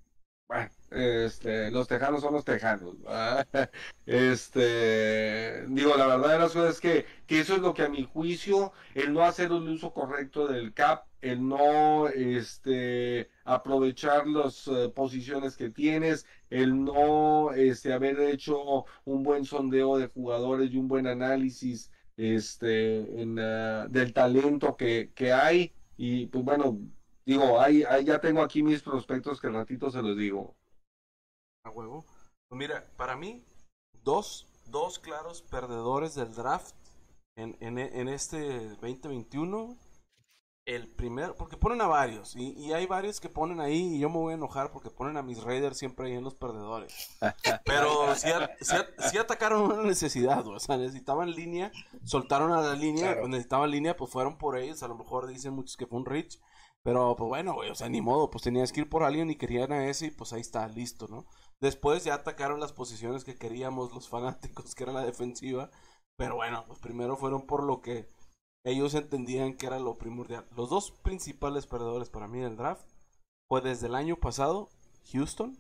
bueno, Este, los tejanos son los tejanos. Este, digo, la verdad de las cosas es que, que eso es lo que a mi juicio, el no hacer un uso correcto del CAP, el no este, aprovechar las eh, posiciones que tienes, el no este, haber hecho un buen sondeo de jugadores y un buen análisis este, en, uh, del talento que, que hay. Y pues bueno, digo, ahí ya tengo aquí mis prospectos que ratito se los digo. A huevo. Pues mira, para mí, dos, dos claros perdedores del draft en, en, en este 2021. El primero, porque ponen a varios, y, y, hay varios que ponen ahí, y yo me voy a enojar porque ponen a mis Raiders siempre ahí en los perdedores. Pero sí, sí, sí atacaron una necesidad, o sea, necesitaban línea, soltaron a la línea, claro. pues necesitaban línea, pues fueron por ellos, a lo mejor dicen muchos que fue un Rich, pero pues bueno, güey, o sea, ni modo, pues tenías que ir por alguien y querían a ese y pues ahí está, listo, ¿no? Después ya atacaron las posiciones que queríamos los fanáticos, que era la defensiva, pero bueno, pues primero fueron por lo que ellos entendían que era lo primordial. Los dos principales perdedores para mí del draft fue desde el año pasado, Houston.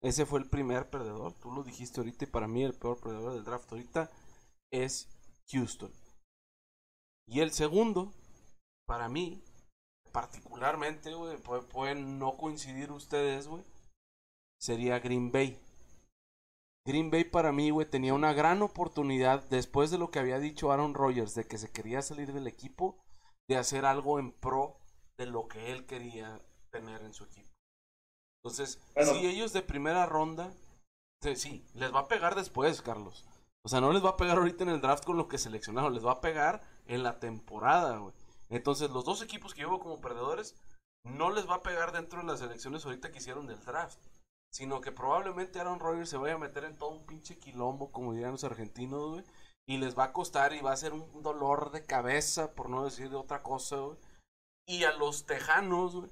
Ese fue el primer perdedor, tú lo dijiste ahorita y para mí el peor perdedor del draft ahorita es Houston. Y el segundo, para mí, particularmente, güey, pueden no coincidir ustedes, güey, sería Green Bay. Green Bay para mí, güey, tenía una gran oportunidad después de lo que había dicho Aaron Rodgers de que se quería salir del equipo, de hacer algo en pro de lo que él quería tener en su equipo. Entonces, bueno. si ellos de primera ronda, sí, les va a pegar después, Carlos. O sea, no les va a pegar ahorita en el draft con lo que seleccionaron, les va a pegar en la temporada, güey. Entonces, los dos equipos que llevo como perdedores, no les va a pegar dentro de las elecciones ahorita que hicieron del draft sino que probablemente Aaron Rodgers se vaya a meter en todo un pinche quilombo, como dirían los argentinos, güey, y les va a costar y va a ser un dolor de cabeza, por no decir de otra cosa, güey. Y a los tejanos, güey,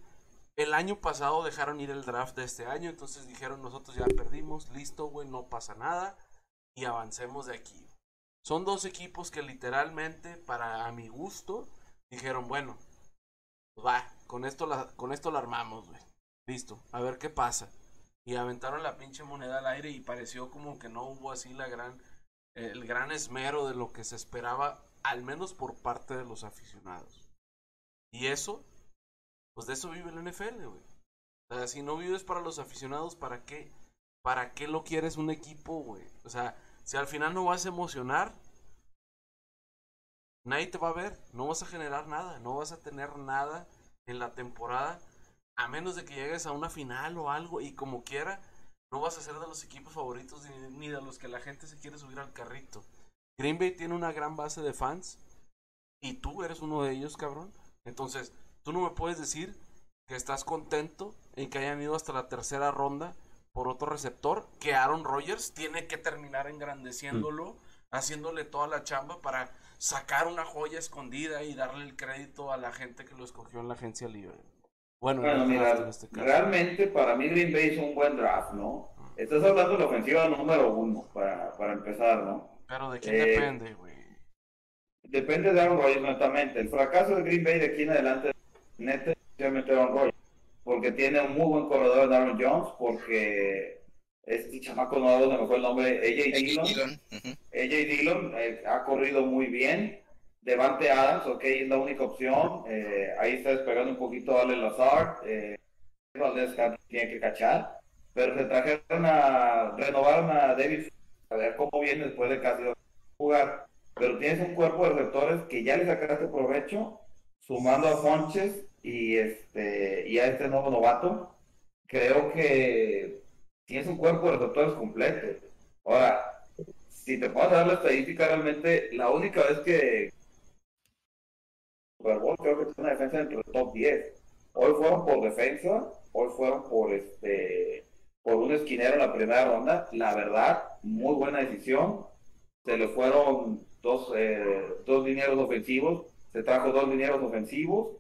el año pasado dejaron ir el draft de este año, entonces dijeron nosotros ya perdimos, listo, güey, no pasa nada, y avancemos de aquí. Son dos equipos que literalmente, para a mi gusto, dijeron, bueno, pues va, con esto la, con esto la armamos, güey. Listo, a ver qué pasa y aventaron la pinche moneda al aire y pareció como que no hubo así la gran el gran esmero de lo que se esperaba al menos por parte de los aficionados. Y eso pues de eso vive el NFL güey. O sea si no vives para los aficionados para qué para qué lo quieres un equipo güey o sea si al final no vas a emocionar nadie te va a ver no vas a generar nada no vas a tener nada en la temporada a menos de que llegues a una final o algo y como quiera, no vas a ser de los equipos favoritos ni, de los que la gente se quiere subir al carrito. Green Bay tiene una gran base de fans y tú eres uno de ellos, cabrón. Entonces, tú no me puedes decir que estás contento en que hayan ido hasta la tercera ronda por otro receptor, que Aaron Rodgers tiene que terminar engrandeciéndolo, mm. haciéndole toda la chamba para sacar una joya escondida y darle el crédito a la gente que lo escogió en la agencia libre. Bueno, bueno mira, este realmente para mí Green Bay es un buen draft, ¿no? Estás hablando de la ofensiva número uno, para, para empezar, ¿no? Pero ¿de quién eh, depende, güey? Depende de Aaron Rodgers, netamente. El fracaso de Green Bay de aquí en adelante, neta, especialmente Aaron Rodgers, porque tiene un muy buen corredor en Aaron Jones, porque este chamaco nuevo, se me fue el nombre, AJ Dillon. Dillon. Uh -huh. AJ Dillon eh, ha corrido muy bien. Devante Adams, ok, es la única opción. Eh, ahí está despegando un poquito Ale Lazard. Eh, Valdez tiene que cachar. Pero se trajeron a renovaron a David a ver cómo viene después de casi jugar. Pero tienes un cuerpo de receptores que ya le sacaste provecho, sumando a Fonches y este y a este nuevo novato. Creo que tienes un cuerpo de receptores completo. Ahora, si te puedo dar la estadística, realmente la única vez que Super Bowl, creo que es una defensa dentro del top 10. Hoy fueron por defensa, hoy fueron por este por un esquinero en la primera ronda. La verdad, muy buena decisión. Se le fueron dos, eh, dos linieros ofensivos, se trajo dos linieros ofensivos,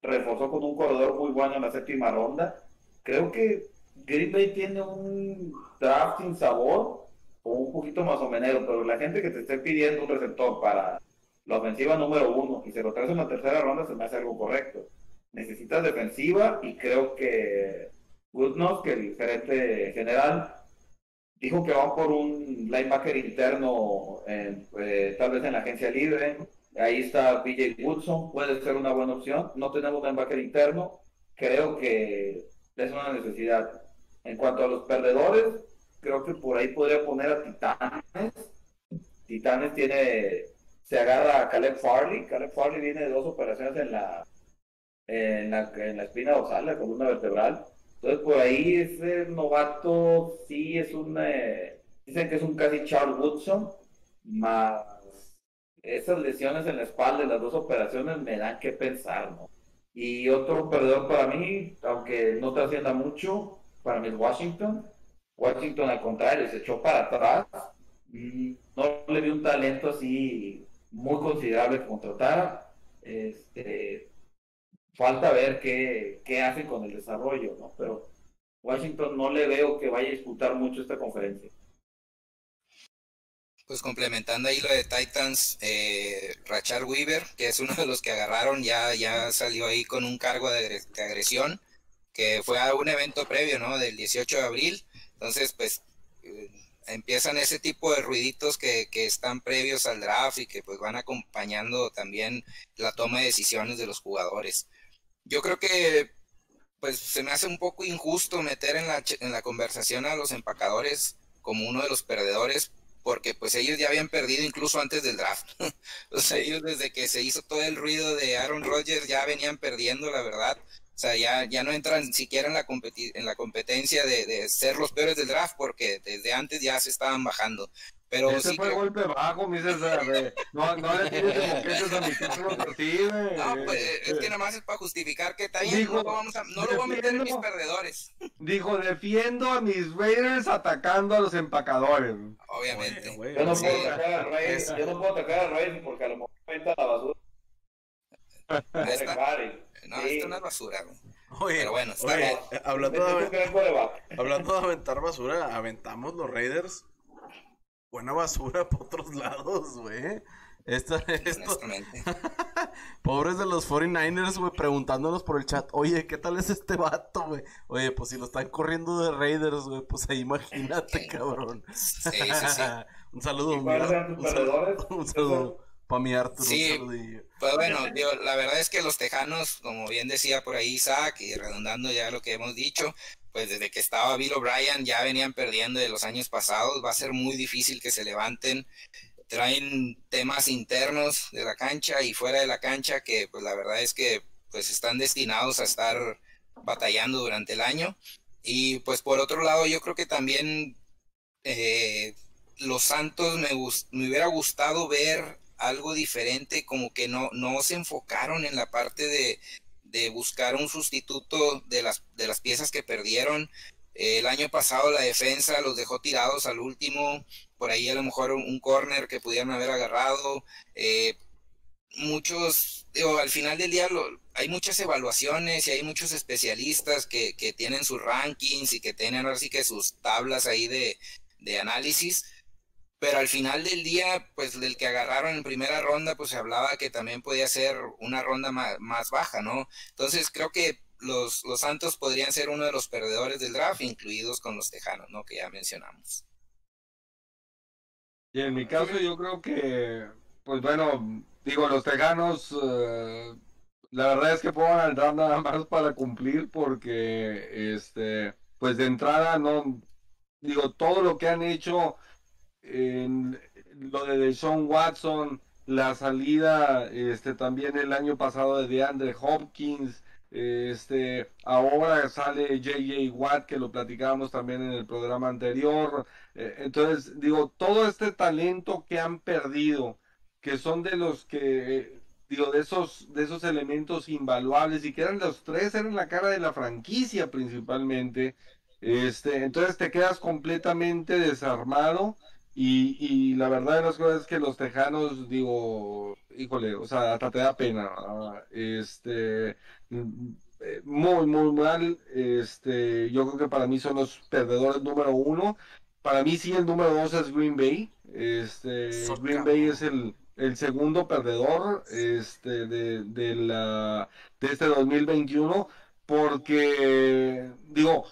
reforzó con un corredor muy bueno en la séptima ronda. Creo que Green Bay tiene un draft sin sabor, o un poquito más o menos, pero la gente que te esté pidiendo un receptor para la ofensiva número uno y se lo traes en la tercera ronda, se me hace algo correcto. Necesitas defensiva y creo que Goodnow, que el gerente general, dijo que va por un linebacker interno, eh, tal vez en la agencia libre. Ahí está BJ Woodson, puede ser una buena opción. No tenemos linebacker interno, creo que es una necesidad. En cuanto a los perdedores, creo que por ahí podría poner a Titanes. Titanes tiene, se agarra a Caleb Farley. Caleb Farley viene de dos operaciones en la, en la, en la espina dorsal, la columna vertebral. Entonces por ahí ese novato sí es un, eh, dicen que es un casi Charles Woodson, más esas lesiones en la espalda de las dos operaciones me dan que pensar, ¿no? Y otro perdedor para mí, aunque no te hacienda mucho, para mí es Washington. Washington al contrario, se echó para atrás. No le vi un talento así muy considerable que contratara. Este, falta ver qué, qué hacen con el desarrollo, ¿no? Pero Washington no le veo que vaya a disputar mucho esta conferencia. Pues complementando ahí lo de Titans, eh, Rachar Weaver, que es uno de los que agarraron, ya, ya salió ahí con un cargo de, agresión, que fue a un evento previo, ¿no? Del 18 de abril. Entonces, pues eh, empiezan ese tipo de ruiditos que, que, están previos al draft y que pues van acompañando también la toma de decisiones de los jugadores. Yo creo que pues se me hace un poco injusto meter en la, en la conversación a los empacadores como uno de los perdedores porque pues ellos ya habían perdido incluso antes del draft. o ellos desde que se hizo todo el ruido de Aaron Rodgers ya venían perdiendo, la verdad. O sea, ya, ya no entran siquiera en la, en la competencia de, de, ser los peores del draft porque desde antes ya se estaban bajando. Pero Ese sí fue que- golpe bajo, mi César. eh. No, no le de moquetes a mi Carlos Ortiz, eh. No, pues es que nada más es para justificar que está bien, no lo, vamos a, no lo voy a meter en mis perdedores, Dijo, defiendo a mis Raiders atacando a los empacadores. obviamente. Oye, Yo no Sí. puedo atacar a Reyes, Es- yo no puedo atacar a Reyes porque a lo mejor cuenta la basura. No, Sí. esto no es basura, güey. Oye, Pero bueno, está oye, bien. eh, hablando, de, coreback. hablando de aventar basura, aventamos los Raiders. Buena basura por otros lados, güey. Esta, esto, pobres de los 49ers, güey, preguntándonos por el chat, oye, ¿qué tal es este vato, güey? Oye, pues si lo están corriendo de Raiders, güey, pues ahí imagínate, cabrón. Sí, sí, sí. un saludo, ¿Y mi cuáles Ar- eran tus un saludo, un saludo para mi Arthur, Sí. Pues bueno, digo, la verdad es que los Tejanos, como bien decía por ahí Isaac, y redundando ya lo que hemos dicho, pues desde que estaba Bill O'Brien ya venían perdiendo de los años pasados, va a ser muy difícil que se levanten, traen temas internos de la cancha y fuera de la cancha que pues la verdad es que pues están destinados a estar batallando durante el año. Y pues por otro lado yo creo que también eh, los Santos me, me hubiera gustado ver algo diferente, como que no, no se enfocaron en la parte de, de buscar un sustituto de las, de las piezas que perdieron. El año pasado la defensa los dejó tirados al último, por ahí a lo mejor un, un corner que pudieran haber agarrado. eh, muchos, digo, al final del día hay muchas evaluaciones y hay muchos especialistas que, que tienen sus rankings y que tienen ahora sí que sus tablas ahí de, de análisis pero al final del día, pues del que agarraron en primera ronda, pues se hablaba que también podía ser una ronda más, más baja, ¿no? Entonces creo que los, los Santos podrían ser uno de los perdedores del draft, incluidos con los Tejanos, ¿no? Que ya mencionamos. Y en mi caso yo creo que, pues bueno, digo, los Tejanos, eh, la verdad es que fueron al draft nada más para cumplir porque, este, pues de entrada no, digo, todo lo que han hecho en lo de Deshaun Watson, la salida, este, también el año pasado de DeAndre Hopkins, este, ahora sale JJ Watt, que lo platicábamos también en el programa anterior. Eh, entonces, digo, todo este talento que han perdido, que son de los que, digo, de esos, de esos elementos invaluables y que eran los tres, eran la cara de la franquicia principalmente. Este, entonces te quedas completamente desarmado y, y la verdad de las cosas es que los tejanos, digo, híjole, o sea, hasta te da pena. Este, mm, muy, muy mal. Este, yo creo que para mí son los perdedores número uno. Para mí sí el número dos es Green Bay. Este, Green. Bay es el, el segundo perdedor este, de, de, la, de este 2021 porque, digo,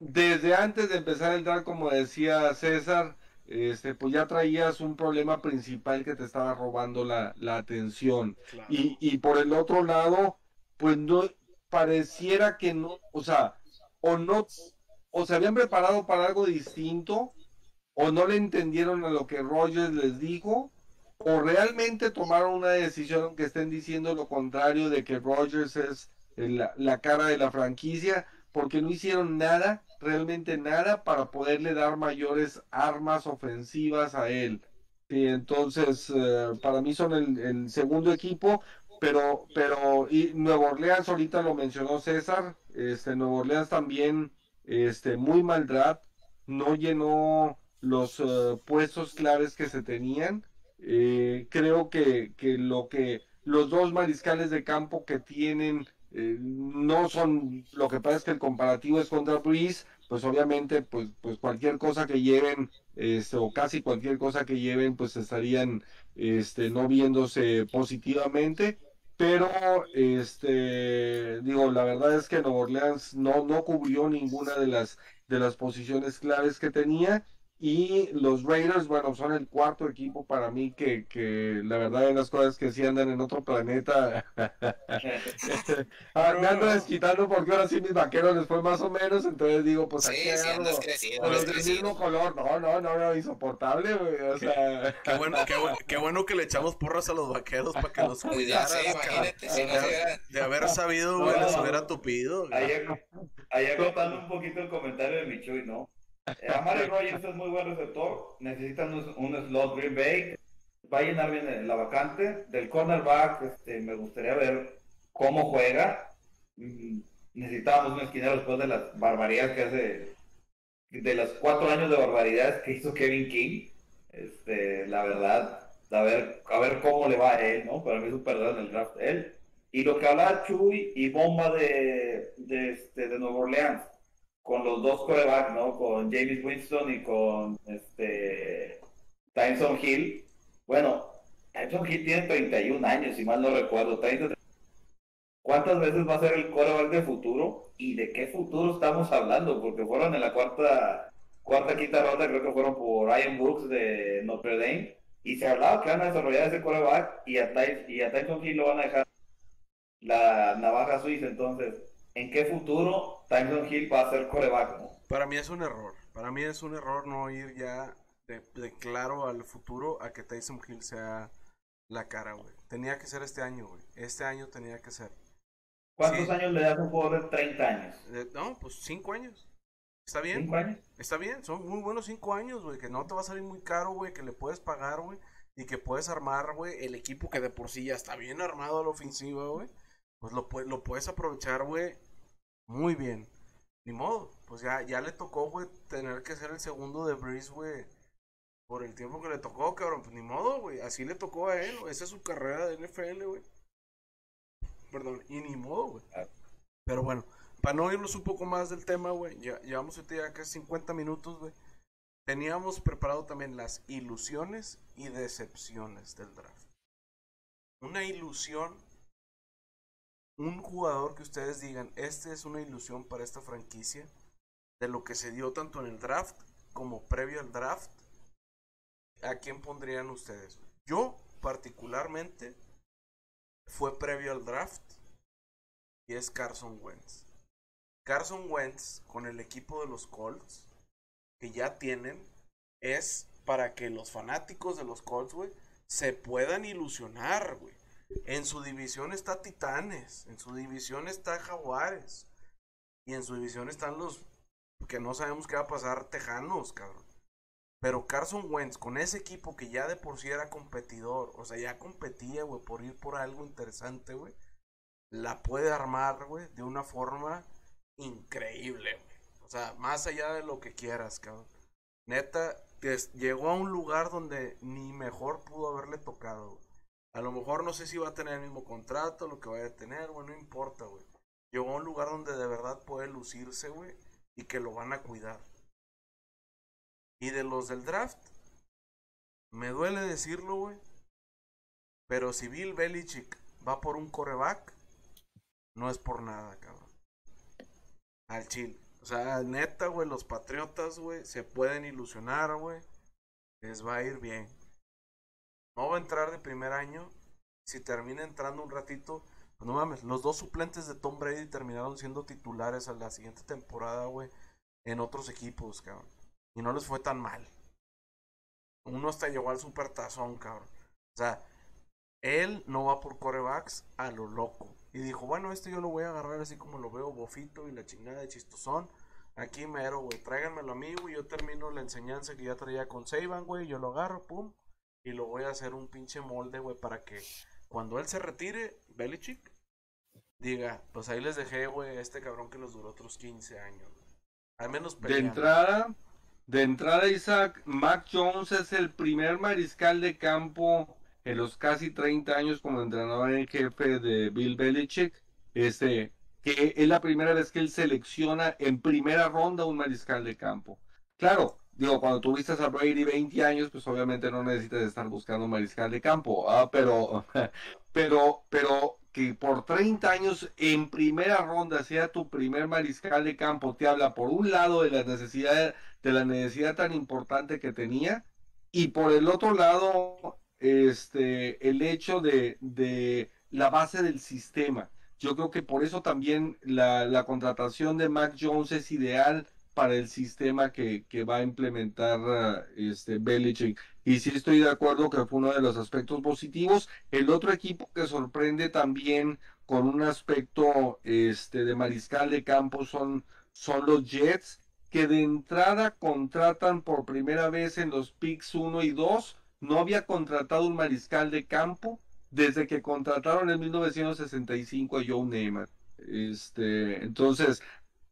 desde antes de empezar el draft, como decía César, este, pues ya traías un problema principal que te estaba robando la, atención. Y, y por el otro lado, pues no pareciera que no, o sea, o no, o se habían preparado para algo distinto, o no le entendieron a lo que Rogers les dijo, o realmente tomaron una decisión que estén diciendo lo contrario de que Rogers es la, la cara de la franquicia, porque no hicieron nada, realmente nada, para poderle dar mayores armas ofensivas a él. Y entonces, eh, para mí son el, segundo equipo, pero, pero, y Nueva Orleans ahorita lo mencionó César, este, Nueva Orleans también, este, muy mal no llenó los eh, puestos claves que se tenían. Eh, creo que, que lo que los dos mariscales de campo que tienen eh, no son, lo que pasa es que el comparativo es contra Breeze, pues obviamente pues, pues cualquier cosa que lleven, este, o casi cualquier cosa que lleven, pues estarían este, no viéndose positivamente. Pero, este, digo, la verdad es que Nueva Orleans no, no cubrió ninguna de las, de las posiciones claves que tenía y los Raiders, bueno, son el cuarto equipo para mí que, que la verdad de las cosas que sí andan en otro planeta. ah, me ando desquitando porque ahora sí mis vaqueros les fue más o menos, entonces digo, pues aquí sí, crecido, los del mismo color. No, no, no, no, insoportable, güey. O sea... qué, bueno, qué, qué, bueno que le echamos porras a los vaqueros para que nos cuidaran. imagínate, si no de, haber sabido, güey, les hubiera tupido. Ahí contando un poquito el comentario de Michuy, ¿no? Eh, Amari Rogers es muy buen receptor. Necesitan un, slot Green Bay. Va a llenar bien la vacante. Del cornerback, este, me gustaría ver cómo juega. Mm, necesitábamos un esquinero después de las barbaridades que hace. De los cuatro años de barbaridades que hizo Kevin King. Este, la verdad, a ver, a ver cómo le va a él, ¿no? Para mí es un perdedor en el draft él. Y lo que habla Chuy y Bomba de, de, este, de Nueva Orleans con los dos corebacks, ¿no? Con James Winston y con este Tyson Hill. Bueno, Tyson Hill tiene 31 años, si mal no recuerdo. ¿Cuántas veces va a ser el coreback de futuro? ¿Y de qué futuro estamos hablando? Porque fueron en la cuarta, cuarta quinta ronda, creo que fueron por Ryan Brooks de Notre Dame. Y se hablaba que van a desarrollar ese coreback y a, y a Tyson Hill lo van a dejar la navaja suiza. Entonces, ¿en qué futuro Tyson Hill va a ser coreback? Para mí es un error. Para mí es un error no ir ya de, claro al futuro a que Tyson Hill sea la cara, güey. Tenía que ser este año, güey. Este año tenía que ser. ¿Cuántos años le das a un jugador de 30 años? no, pues 5 años. ¿Está bien? ¿Cinco años? Está bien, son muy buenos 5 años, güey. Que no te va a salir muy caro, güey. Que le puedes pagar, güey. Y que puedes armar, güey, el equipo que de por sí ya está bien armado a la ofensiva, güey. Pues lo, lo puedes aprovechar, güey, muy bien. Ni modo, pues ya, ya le tocó, güey, tener que ser el segundo de Breeze, güey. Por el tiempo que le tocó, cabrón. Pues ni modo, güey. Así le tocó a él. Esa es su carrera de NFL, güey. Perdón, y ni modo, güey. Pero bueno, para no irnos un poco más del tema, güey. Ya, llevamos ahorita ya casi 50 minutos, güey. Teníamos preparado también las ilusiones y decepciones del draft. Una ilusión un jugador que ustedes digan, este es una ilusión para esta franquicia, de lo que se dio tanto en el draft como previo al draft, ¿a quién pondrían ustedes? Yo, particularmente, fue previo al draft y es Carson Wentz. Carson Wentz, con el equipo de los Colts, que ya tienen, es para que los fanáticos de los Colts, se puedan ilusionar, güey. En su división está Titanes, en su división está Jaguares. Y en su división están los que no sabemos qué va a pasar, Tejanos, cabrón. Pero Carson Wentz, con ese equipo que ya de por sí era competidor, o sea, ya competía, güey, por ir por algo interesante, güey, la puede armar, güey, de una forma increíble, güey. O sea, más allá de lo que quieras, cabrón. Neta, llegó a un lugar donde ni mejor pudo haberle tocado, güey. A lo mejor no sé si va a tener el mismo contrato, lo que vaya a tener, güey, no importa, güey. Llegó a un lugar donde de verdad puede lucirse, güey, y que lo van a cuidar. Y de los del draft, me duele decirlo, güey, pero si Bill Belichick va por un coreback, no es por nada, cabrón. Al chill. O sea, neta, güey, los Patriotas, güey, se pueden ilusionar, güey. Les va a ir bien. No va a entrar de primer año. Si termina entrando un ratito, pues no mames, los dos suplentes de Tom Brady terminaron siendo titulares a la siguiente temporada, güey, en otros equipos, cabrón. Y no les fue tan mal. Uno hasta llegó al supertazón, cabrón. O sea, él no va por corebacks a lo loco. Y dijo, bueno, este yo lo voy a agarrar así como lo veo, bofito y la chingada de chistosón. Aquí mero, güey, tráiganmelo a mí, güey. Yo termino la enseñanza que ya traía con Saban, güey. Yo lo agarro, pum. Y lo voy a hacer un pinche molde, güey, para que cuando él se retire, Belichick, diga, pues ahí les dejé, güey, este cabrón que los duró otros 15 años. Al menos De entrada, de entrada, Isaac, Mac Jones es el primer mariscal de campo en los casi 30 años como entrenador en jefe de Bill Belichick, este, que es la primera vez que él selecciona en primera ronda un mariscal de campo. Claro, digo, cuando tuviste a Brady 20 años, pues obviamente no necesitas estar buscando mariscal de campo, ah, pero, pero, pero que por 30 años en primera ronda sea tu primer mariscal de campo, te habla por un lado de la necesidad, de la necesidad tan importante que tenía, y por el otro lado este, el hecho de, de la base del sistema. Yo creo que por eso también la contratación de Mac Jones es ideal para el sistema que, que va a implementar este Belichick. Y sí estoy de acuerdo que fue uno de los aspectos positivos. El otro equipo que sorprende también con un aspecto este, de mariscal de campo son, son los Jets, que de entrada contratan por primera vez en los picks 1 y 2 no había contratado un mariscal de campo desde que contrataron en 1965 a Joe Namath. Este, entonces,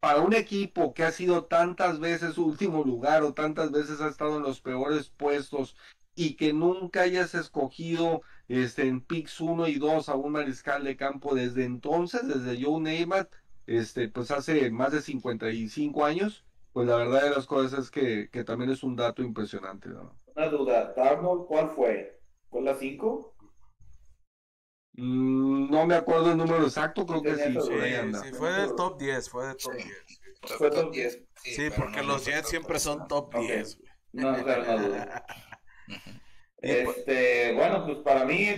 para un equipo que ha sido tantas veces último lugar o tantas veces ha estado en los peores puestos y que nunca hayas escogido este, en picks 1 y 2 a un mariscal de campo desde entonces, desde Joe Namath, este, pues hace más de 55 años, pues la verdad de las cosas es que, que también es un dato impresionante. ¿no? Una duda, Darnold, ¿cuál fue? ¿Fue la 5? Mm, no me acuerdo el número exacto, creo que sí. Sí, fue del top 10, fue del top 10. Fue top 10. Sí, porque los Jets siempre son top 10. No, no, no duda. Este, bueno, pues para mí,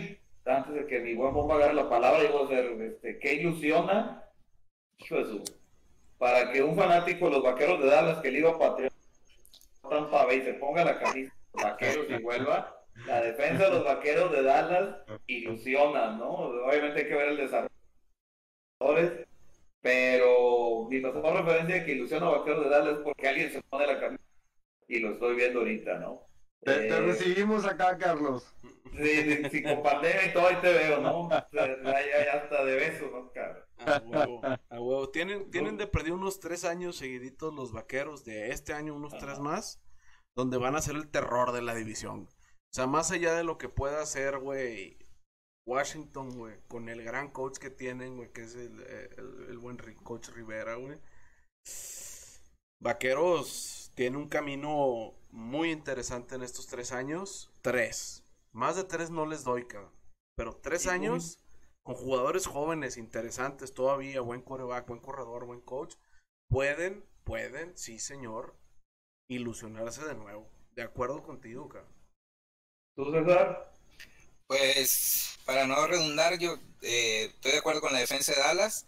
antes de que mi buen bomba agarre la palabra, digo, este, ¿qué ilusiona? Para que un fanático de los vaqueros de Dallas que le iba a Patriota Tampa Bay se ponga la camisa vaqueros y vuelva. La defensa de los vaqueros de Dallas ilusiona, ¿no? Obviamente hay que ver el desarrollo. Pero mi mejor referencia de que ilusiona a vaqueros de Dallas es porque alguien se pone la camisa. Y lo estoy viendo ahorita, ¿no? Te, eh, recibimos acá, Carlos. Sí, sí, con pandemia y todo ahí te veo, ¿no? Ya, hasta de besos, ¿no, cara? A huevo, a huevo. Tienen, tienen de perder unos tres años seguiditos los vaqueros, de este año unos tres más donde van a ser el terror de la división. O sea, más allá de lo que pueda hacer, güey, Washington, güey, con el gran coach que tienen, güey, que es el, buen coach Rivera, güey. Vaqueros tiene un camino muy interesante en estos tres años. Tres. Más de tres no les doy, cabrón. Pero tres años con jugadores jóvenes, interesantes todavía, buen coreback, buen corredor, buen coach. Pueden, pueden, sí, señor, ilusionarse de nuevo. De acuerdo contigo, cabrón. ¿Tú, César? Pues, para no redundar, yo eh, estoy de acuerdo con la defensa de Dallas,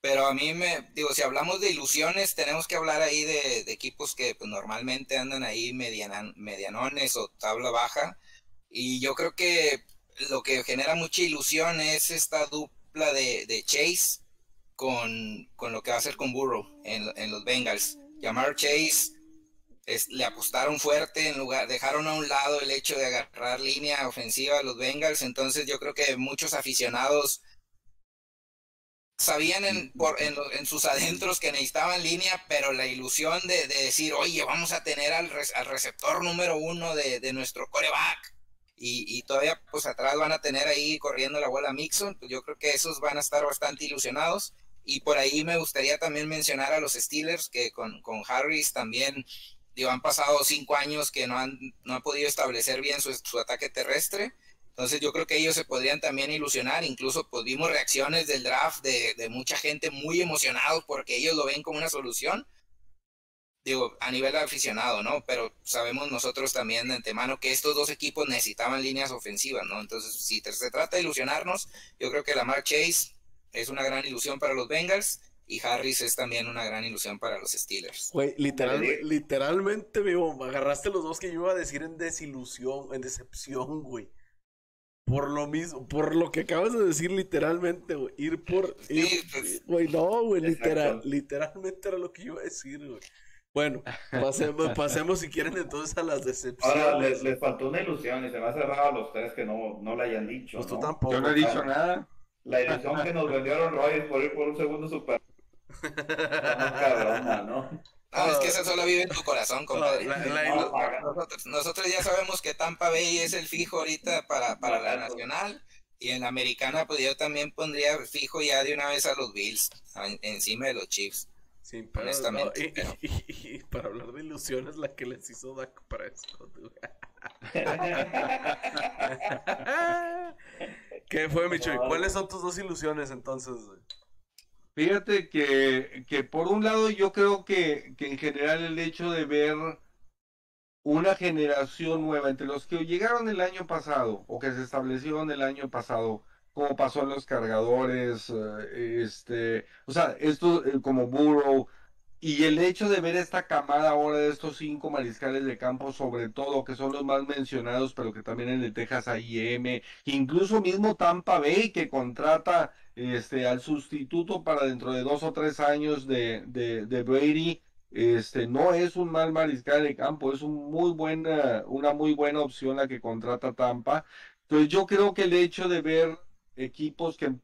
pero a mí me, digo, si hablamos de ilusiones, tenemos que hablar ahí de, equipos que pues, normalmente andan ahí medianones o tabla baja, y yo creo que lo que genera mucha ilusión es esta dupla de, Chase con, lo que va a hacer con Burrow en, en los Bengals. Llamar Chase le apostaron fuerte en lugar, dejaron a un lado el hecho de agarrar línea ofensiva a los Bengals, entonces yo creo que muchos aficionados sabían en, por, en, sus adentros que necesitaban línea, pero la ilusión de, decir, oye, vamos a tener al, al receptor número uno de, nuestro coreback, y, y, todavía pues atrás van a tener ahí corriendo la bola Mixon, pues yo creo que esos van a estar bastante ilusionados. Y por ahí me gustaría también mencionar a los Steelers, que con, con Harris también Digo, han pasado cinco años que no han, no han podido establecer bien su, su, ataque terrestre. Entonces yo creo que ellos se podrían también ilusionar. Incluso pues, vimos reacciones del draft de, de mucha gente muy emocionados porque ellos lo ven como una solución. digo, a nivel aficionado, ¿no? Pero sabemos nosotros también de antemano que estos dos equipos necesitaban líneas ofensivas, ¿no? Entonces, si se trata de ilusionarnos, yo creo que Lamar Chase es una gran ilusión para los Bengals y Harris es también una gran ilusión para los Steelers. Güey, literalmente, literalmente, vivo, agarraste los dos que yo iba a decir en desilusión, en decepción, güey. Por lo mismo, por lo que acabas de decir literalmente, güey. Ir por. Pues, güey, no, güey, literal, literalmente era lo que yo iba a decir, güey. Bueno, pasemos, pasemos si quieren entonces a las decepciones. Ahora les, faltó una ilusión y se me ha cerrado a los tres que no, no la hayan dicho. Pues tú tampoco. Yo no he dicho nada. La ilusión que nos vendieron Royce por ir por un segundo super. Cabrona, ¿no? No, es que eso solo vive en tu corazón, compadre. nosotros, ya sabemos que Tampa Bay es el fijo ahorita para, para la nacional. Y en la americana, pues yo también pondría fijo ya de una vez a los Bills, encima de los Chiefs. Sí, pero, honestamente. y, para hablar de ilusiones, la que les hizo Dak esto ¿Qué fue, Micho? ¿Cuáles son tus dos ilusiones entonces? Fíjate que, que por un lado yo creo que, que en general el hecho de ver una generación nueva entre los que llegaron el año pasado o que se establecieron el año pasado, como pasó en los cargadores, eh, este, o sea, esto eh, como Burrow, y el hecho de ver esta camada ahora de estos cinco mariscales de campo, sobre todo, que son los más mencionados, pero que también en el Texas A&M, incluso mismo Tampa Bay, que contrata este, al sustituto para dentro de dos o tres años de, de, Brady, este, no es un mal mariscal de campo, es un muy buena, una muy buena opción la que contrata Tampa. Entonces yo creo que el hecho de ver equipos que,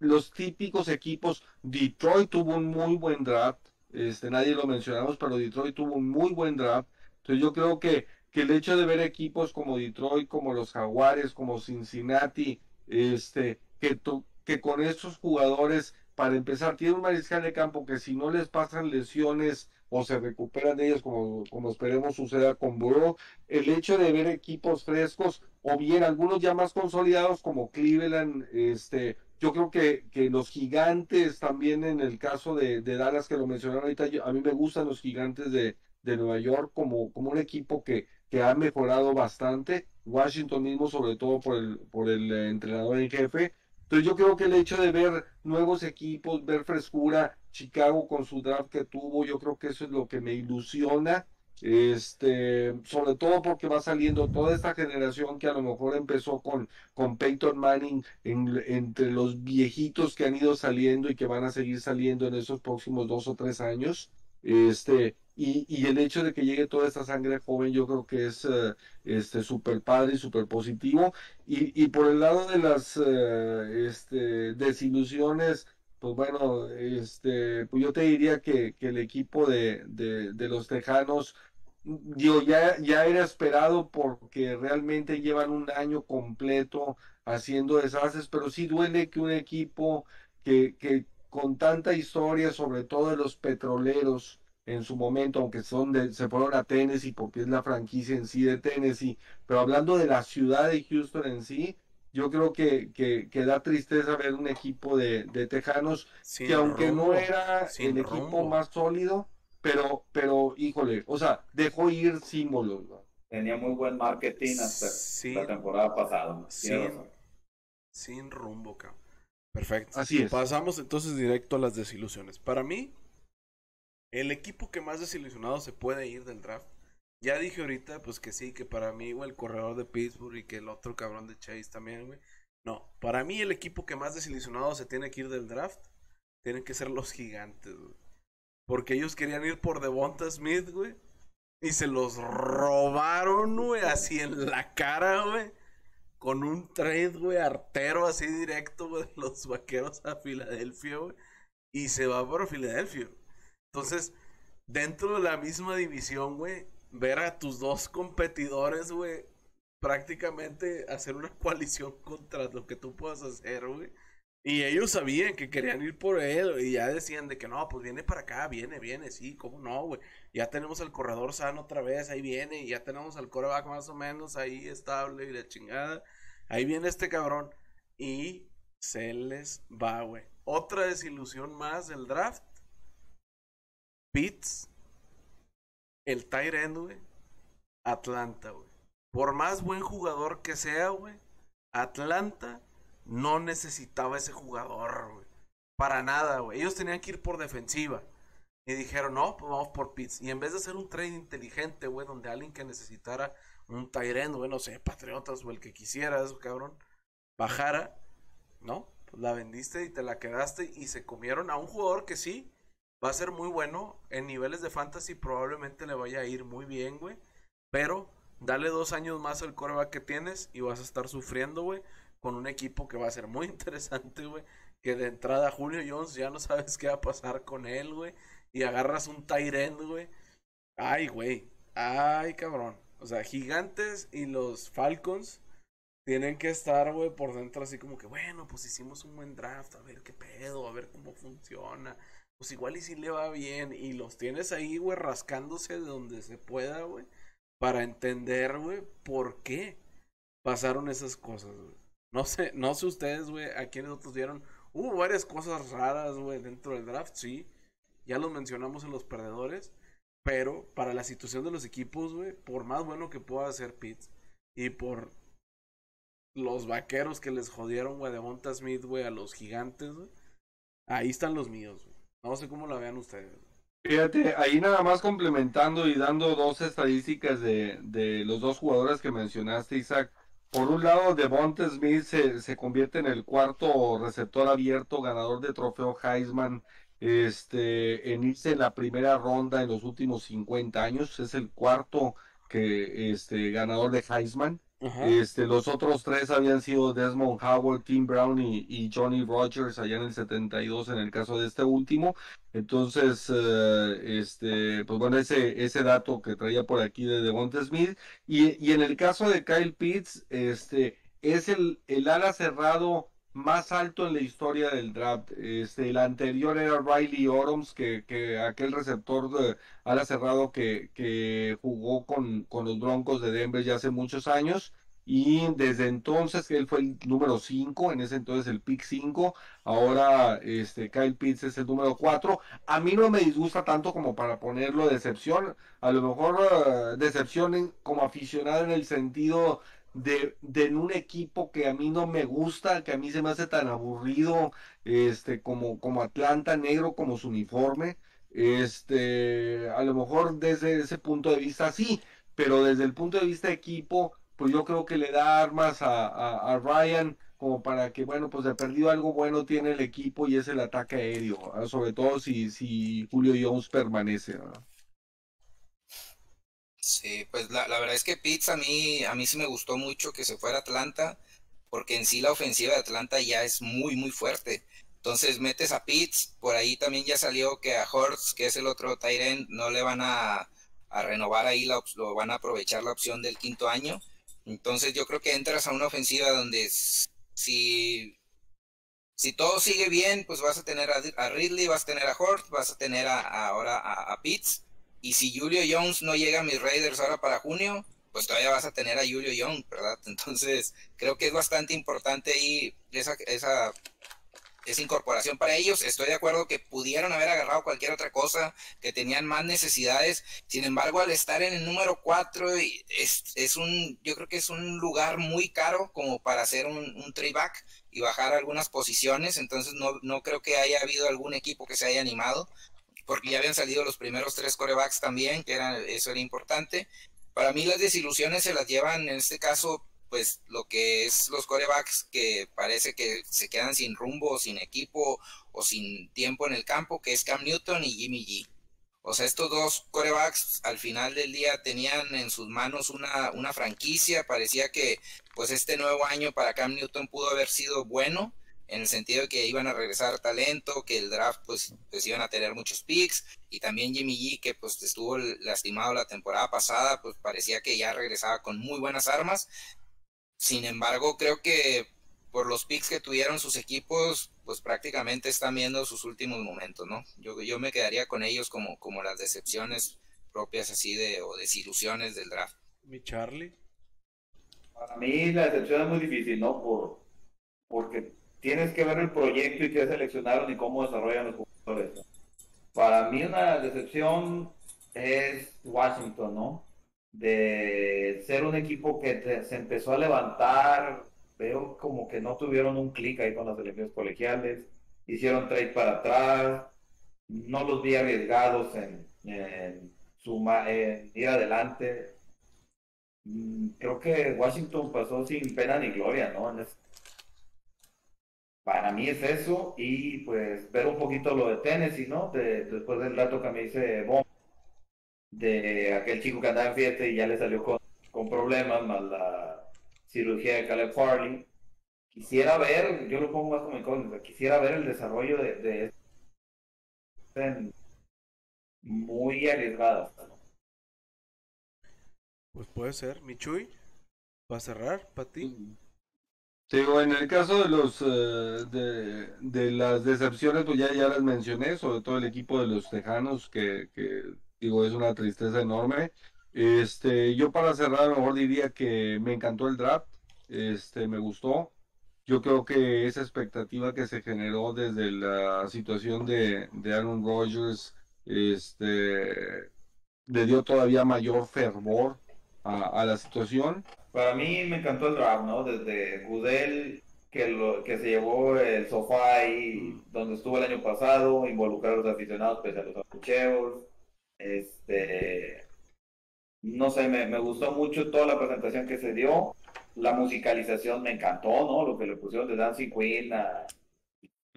los típicos equipos, Detroit tuvo un muy buen draft, este, nadie lo mencionamos, pero Detroit tuvo un muy buen draft. Entonces yo creo que, que el hecho de ver equipos como Detroit, como los Jaguares, como Cincinnati, este, que, que con estos jugadores, para empezar, tiene un mariscal de campo que si no les pasan lesiones o se recuperan de ellos, como, como esperemos suceda con Burrow, el hecho de ver equipos frescos, o bien algunos ya más consolidados como Cleveland, este, yo creo que, que los gigantes también en el caso de, de Dallas que lo mencionaron ahorita, a mí me gustan los gigantes de, de Nueva York como, como un equipo que, que ha mejorado bastante. Washington mismo, sobre todo por el, por el eh, entrenador en jefe. Entonces yo creo que el hecho de ver nuevos equipos, ver frescura, Chicago con su draft que tuvo, yo creo que eso es lo que me ilusiona este, sobre todo porque va saliendo toda esta generación que a lo mejor empezó con, con Peyton Manning entre los viejitos que han ido saliendo y que van a seguir saliendo en esos próximos dos o tres años. Este, y, y el hecho de que llegue toda esta sangre joven, yo creo que es uh, este súper padre y súper positivo. Y, y por el lado de las uh, este, desilusiones, pues bueno, este, pues yo te diría que, que el equipo de, de, los Tejanos, digo, ya, ya era esperado porque realmente llevan un año completo haciendo desastres, pero sí duele que un equipo que, que con tanta historia, sobre todo de los petroleros en su momento, aunque son de, se fueron a Tennessee porque es la franquicia en sí de Tennessee, pero hablando de la ciudad de Houston en sí, yo creo que, que, da tristeza ver un equipo de, de Tejanos que aunque no era el equipo más sólido, pero, pero, híjole, o sea, dejó ir símbolos. Tenía muy buen marketing hasta la temporada pasada. Sin, sin rumbo, cabrón. Perfecto. Así es. Pasamos entonces directo a las desilusiones. Para mí, el equipo que más desilusionado se puede ir del draft ya dije ahorita, pues que sí, que para mí, güey, el corredor de Pittsburgh y que el otro cabrón de Chase también, güey. No, para mí el equipo que más desilusionado se tiene que ir del draft, tienen que ser los gigantes, güey. Porque ellos querían ir por Devonta Smith, güey. Y se los robaron, güey, así en la cara, güey. Con un trade, güey, artero así directo, güey, de los vaqueros a Filadelfia, güey. Y se va por Filadelfia. Entonces, dentro de la misma división, güey, ver a tus dos competidores, güey, prácticamente hacer una coalición contra lo que tú puedas hacer, güey. Y ellos sabían que querían ir por él y ya decían de que no, pues viene para acá, viene, viene, sí, cómo no, güey. Ya tenemos al corredor sano otra vez, ahí viene, y ya tenemos al coreback más o menos ahí estable y la chingada. Ahí viene este cabrón y se les va, güey. Otra desilusión más del draft. Pitts el Tyrend, güey, Atlanta, güey. Por más buen jugador que sea, güey, Atlanta no necesitaba ese jugador, güey. Para nada, güey. Ellos tenían que ir por defensiva. Y dijeron, no, pues vamos por Pitts. Y en vez de hacer un trade inteligente, güey, donde alguien que necesitara un Tyrend, güey, no sé, Patriotas o el que quisieras, cabrón, bajara, ¿no? Pues la vendiste y te la quedaste y se comieron a un jugador que sí va a ser muy bueno en niveles de fantasy, probablemente le vaya a ir muy bien, güey. Pero dale dos años más al coreback que tienes y vas a estar sufriendo, güey, con un equipo que va a ser muy interesante, güey. Que de entrada Julio Jones ya no sabes qué va a pasar con él, güey. Y agarras un Tyrend, güey. Ay, güey. Ay, cabrón. O sea, Gigantes y los Falcons tienen que estar, güey, por dentro así como que, bueno, pues hicimos un buen draft, a ver qué pedo, a ver cómo funciona. Pues igual y si le va bien. Y los tienes ahí, güey, rascándose de donde se pueda, güey. Para entender, güey, por qué pasaron esas cosas, güey. No sé, no sé ustedes, güey, a quienes otros vieron. Hubo varias cosas raras, güey, dentro del draft, sí. Ya los mencionamos en los perdedores. Pero para la situación de los equipos, güey, por más bueno que pueda ser Pitts y por los vaqueros que les jodieron, güey, de Monta Smith, güey, a los gigantes, güey, ahí están los míos, güey. No sé cómo la vean ustedes. Fíjate, ahí nada más complementando y dando dos estadísticas de, de los dos jugadores que mencionaste, Isaac. Por un lado, Devonta Smith se, se convierte en el cuarto receptor abierto, ganador de trofeo Heisman este, en irse en la primera ronda en los últimos 50 años. Es el cuarto que, este, ganador de Heisman. Este, los otros tres habían sido Desmond Howard, Tim Brown y, Johnny Rogers allá en el 72 en el caso de este último. Entonces, eh, este, pues bueno, ese, ese dato que traía por aquí de Devonta Smith. Y, y en el caso de Kyle Pitts, este, es el, el ala cerrado más alto en la historia del draft. Este, el anterior era Riley Oroms, que, que aquel receptor de ala cerrado que, que jugó con, con, los Broncos de Denver ya hace muchos años. Y desde entonces él fue el número 5, en ese entonces el pick 5. Ahora este, Kyle Pitts es el número 4. A mí no me disgusta tanto como para ponerlo decepción. A lo mejor uh, decepción como aficionado en el sentido de, de un equipo que a mí no me gusta, que a mí se me hace tan aburrido, este, como, como Atlanta negro, como su uniforme. Este, a lo mejor desde ese punto de vista sí, pero desde el punto de vista de equipo, pues yo creo que le da armas a, a, Ryan como para que, bueno, pues de perdido algo bueno tiene el equipo y es el ataque aéreo, sobre todo si, si Julio Jones permanece. Sí, pues la, la, verdad es que Pitts a mí, a mí sí me gustó mucho que se fuera a Atlanta, porque en sí la ofensiva de Atlanta ya es muy, muy fuerte. Entonces metes a Pitts, por ahí también ya salió que a Hortz, que es el otro Tyrant, no le van a, a renovar ahí, la, lo van a aprovechar la opción del quinto año. Entonces yo creo que entras a una ofensiva donde si, si todo sigue bien, pues vas a tener a, Ridley, vas a tener a Hortz, vas a tener a, ahora a, a Pitts y si Julio Jones no llega a mis Raiders ahora para junio, pues todavía vas a tener a Julio Jones, ¿verdad? Entonces, creo que es bastante importante ahí esa, esa, esa incorporación para ellos. Estoy de acuerdo que pudieron haber agarrado cualquier otra cosa, que tenían más necesidades. Sin embargo, al estar en el número 4, es, yo creo que es un lugar muy caro como para hacer un, un back y bajar algunas posiciones. Entonces, no, no creo que haya habido algún equipo que se haya animado porque ya habían salido los primeros tres corebacks también, que era, eso era importante. Para mí las desilusiones se las llevan, en este caso, pues lo que es los corebacks que parece que se quedan sin rumbo, sin equipo o sin tiempo en el campo, que es Cam Newton y Jimmy G. O sea, estos dos corebacks al final del día tenían en sus manos una, una franquicia, parecía que pues este nuevo año para Cam Newton pudo haber sido bueno, en el sentido de que iban a regresar talento, que el draft pues, pues iban a tener muchos picks y también Jimmy G que pues estuvo lastimado la temporada pasada, pues parecía que ya regresaba con muy buenas armas. Sin embargo, creo que por los picks que tuvieron sus equipos, pues prácticamente están viendo sus últimos momentos, ¿no? Yo, yo me quedaría con ellos como, como las decepciones propias así de o desilusiones del draft. Mi Charlie. Para mí la decepción es muy difícil, ¿no? Por, porque tienes que ver el proyecto y qué seleccionaron y cómo desarrollan los jugadores. Para mí una decepción es Washington, ¿no? De ser un equipo que se empezó a levantar, veo como que no tuvieron un clic ahí con las elecciones colegiales, hicieron trade para atrás, no los vi arriesgados en, en, ir adelante. Mm, creo que Washington pasó sin pena ni gloria, ¿no? Para mí es eso y pues ver un poquito lo de Tennessee, ¿no? después del dato que me dice Bomb, de aquel chico que andaba en fiesta y ya le salió con, con problemas, más la cirugía de Caleb Farley. Quisiera ver, yo lo pongo más como incógnita, quisiera ver el desarrollo de, de muy arriesgadas. Pues puede ser. Michuy, para cerrar, para ti. Sí, en el caso de los eh, de, las decepciones, pues ya, ya las mencioné, sobre todo el equipo de los Tejanos, que, que digo, es una tristeza enorme. Este, yo para cerrar, a lo mejor diría que me encantó el draft, este, me gustó. Yo creo que esa expectativa que se generó desde la situación de, de Aaron Rodgers, este, le dio todavía mayor fervor a, la situación. Para mí me encantó el draft, ¿no? Desde Gudel, que, lo, que se llevó el sofá ahí donde estuvo el año pasado, involucrar a los aficionados pese a los apucheos. Este, no sé, me, me gustó mucho toda la presentación que se dio la musicalización me encantó, ¿no? Lo que le pusieron de Dancing Queen a,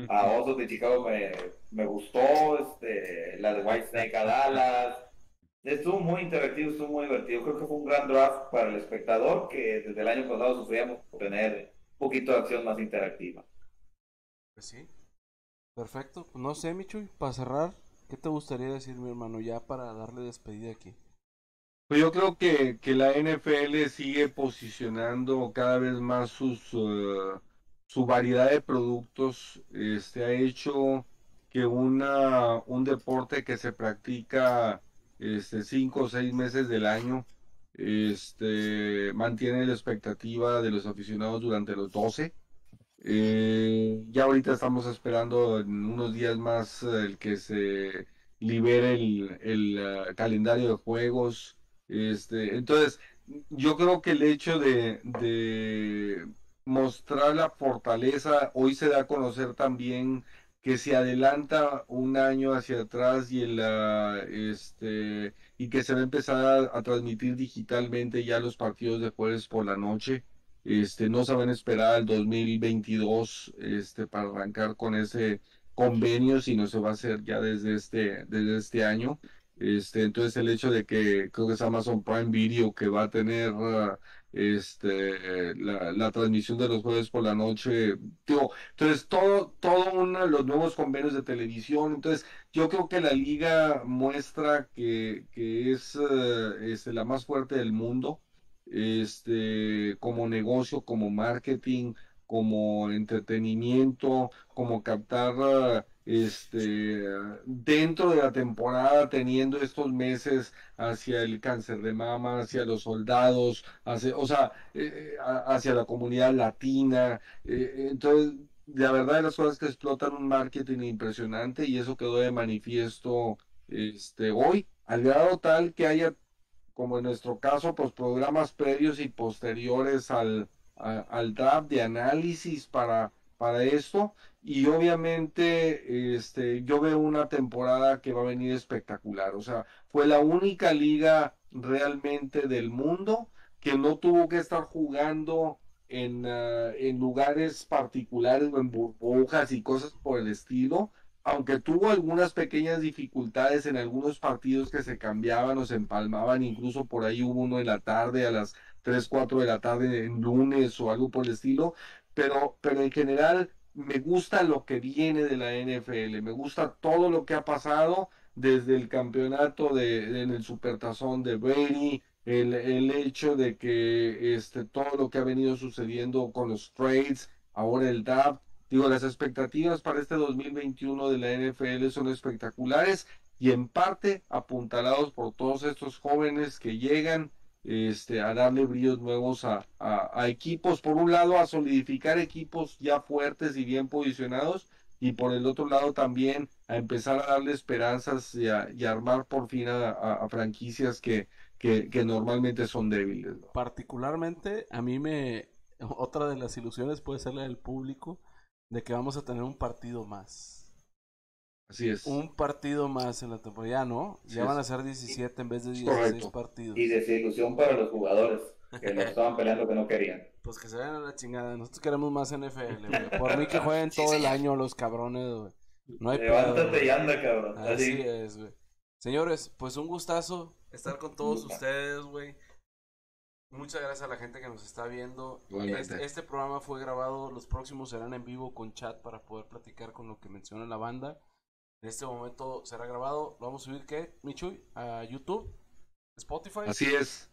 a Osos de Chicago me, me gustó, este, la de White Snake a Dallas. Estuvo muy interactivo, estuvo muy divertido. Creo que fue un gran draft para el espectador que desde el año pasado sufríamos por tener un poquito de acción más interactiva. Pues sí. Perfecto. Pues no sé, Michuy, para cerrar, ¿qué te gustaría decir, mi hermano, ya para darle despedida aquí? Pues yo creo que, que, la NFL sigue posicionando cada vez más sus, eh, su variedad de productos. Este ha hecho que una, un deporte que se practica este, cinco o seis meses del año este, mantiene la expectativa de los aficionados durante los 12. Eh, ya ahorita estamos esperando en unos días más el que se libere el, eh, calendario de juegos este, entonces, yo creo que el hecho de, de mostrar la fortaleza, hoy se da a conocer también que se adelanta un año hacia atrás y el, este y que se va a empezar a, transmitir digitalmente ya los partidos de jueves por la noche. Este, no se van a esperar al 2022 este, para arrancar con ese convenio, sino se va a hacer ya desde este, desde este año. Este, entonces el hecho de que creo que es Amazon Prime Video que va a tener este la, transmisión de los jueves por la noche, entonces todo, todo uno los nuevos convenios de televisión, entonces yo creo que la liga muestra que, que es, ah, este, la más fuerte del mundo, este, como negocio, como marketing, como entretenimiento, como captar este, dentro de la temporada, teniendo estos meses hacia el cáncer de mama, hacia los soldados, hacia, o sea, eh, eh, hacia la comunidad latina. Eh, entonces, la verdad de las cosas que explotan un marketing impresionante y eso quedó de manifiesto este, hoy, al grado tal que haya, como en nuestro caso, pues programas previos y posteriores al, al draft de análisis para, para esto. Y obviamente este, yo veo una temporada que va a venir espectacular. O sea, fue la única liga realmente del mundo que no tuvo que estar jugando en, ah, en lugares particulares o en burbujas y cosas por el estilo, aunque tuvo algunas pequeñas dificultades en algunos partidos que se cambiaban o se empalmaban, incluso por ahí hubo uno en la tarde a las 3, 4 de la tarde en lunes o algo por el estilo, pero, pero en general me gusta lo que viene de la NFL, me gusta todo lo que ha pasado desde el campeonato de, en el Supertazón de Brady, el, el, hecho de que este, todo lo que ha venido sucediendo con los trades, ahora el DAP, digo, las expectativas para este 2021 de la NFL son espectaculares y en parte apuntalados por todos estos jóvenes que llegan este, a darle brillos nuevos a, equipos, por un lado a solidificar equipos ya fuertes y bien posicionados, y por el otro lado también empezar a darle esperanzas y a, armar por fin a, franquicias que, que, normalmente son débiles. Particularmente, a mí me. Otra de las ilusiones puede ser la del público de que vamos a tener un partido más. Así es. Un partido más en la temporada, ¿no? ya van a ser 17 en vez de 16 partidos. Y desilusión para los jugadores que no estaban peleando que no querían. Pues que se vayan a la chingada. Nosotros queremos más NFL, Por mí que jueguen todo el año los cabrones, güey. No hay Levántate y anda, cabrón. Así, es, güey. Señores, pues un gustazo estar con todos ustedes, güey. Muchas gracias a la gente que nos está viendo. Este, este, programa fue grabado, los próximos serán en vivo con chat para poder platicar con lo que menciona la banda. En este momento será grabado. Lo vamos a subir, ¿qué, Michuy? A YouTube, Spotify. Así es.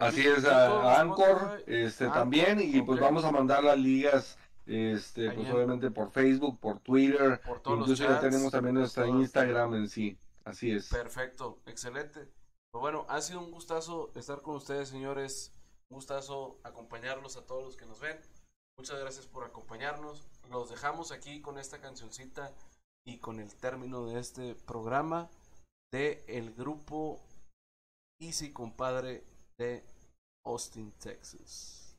Así es, a, Anchor este, también. Y pues vamos a mandar las ligas este, pues obviamente por Facebook, por Twitter, por incluso ya tenemos también nuestra Instagram en sí. Así es. Perfecto, excelente. Pues bueno, ha sido un gustazo estar con ustedes, señores. Un gustazo acompañarlos a todos los que nos ven. Muchas gracias por acompañarnos. Los dejamos aquí con esta cancioncita y con el término de este programa de el grupo Easy Compadre de Austin, Texas.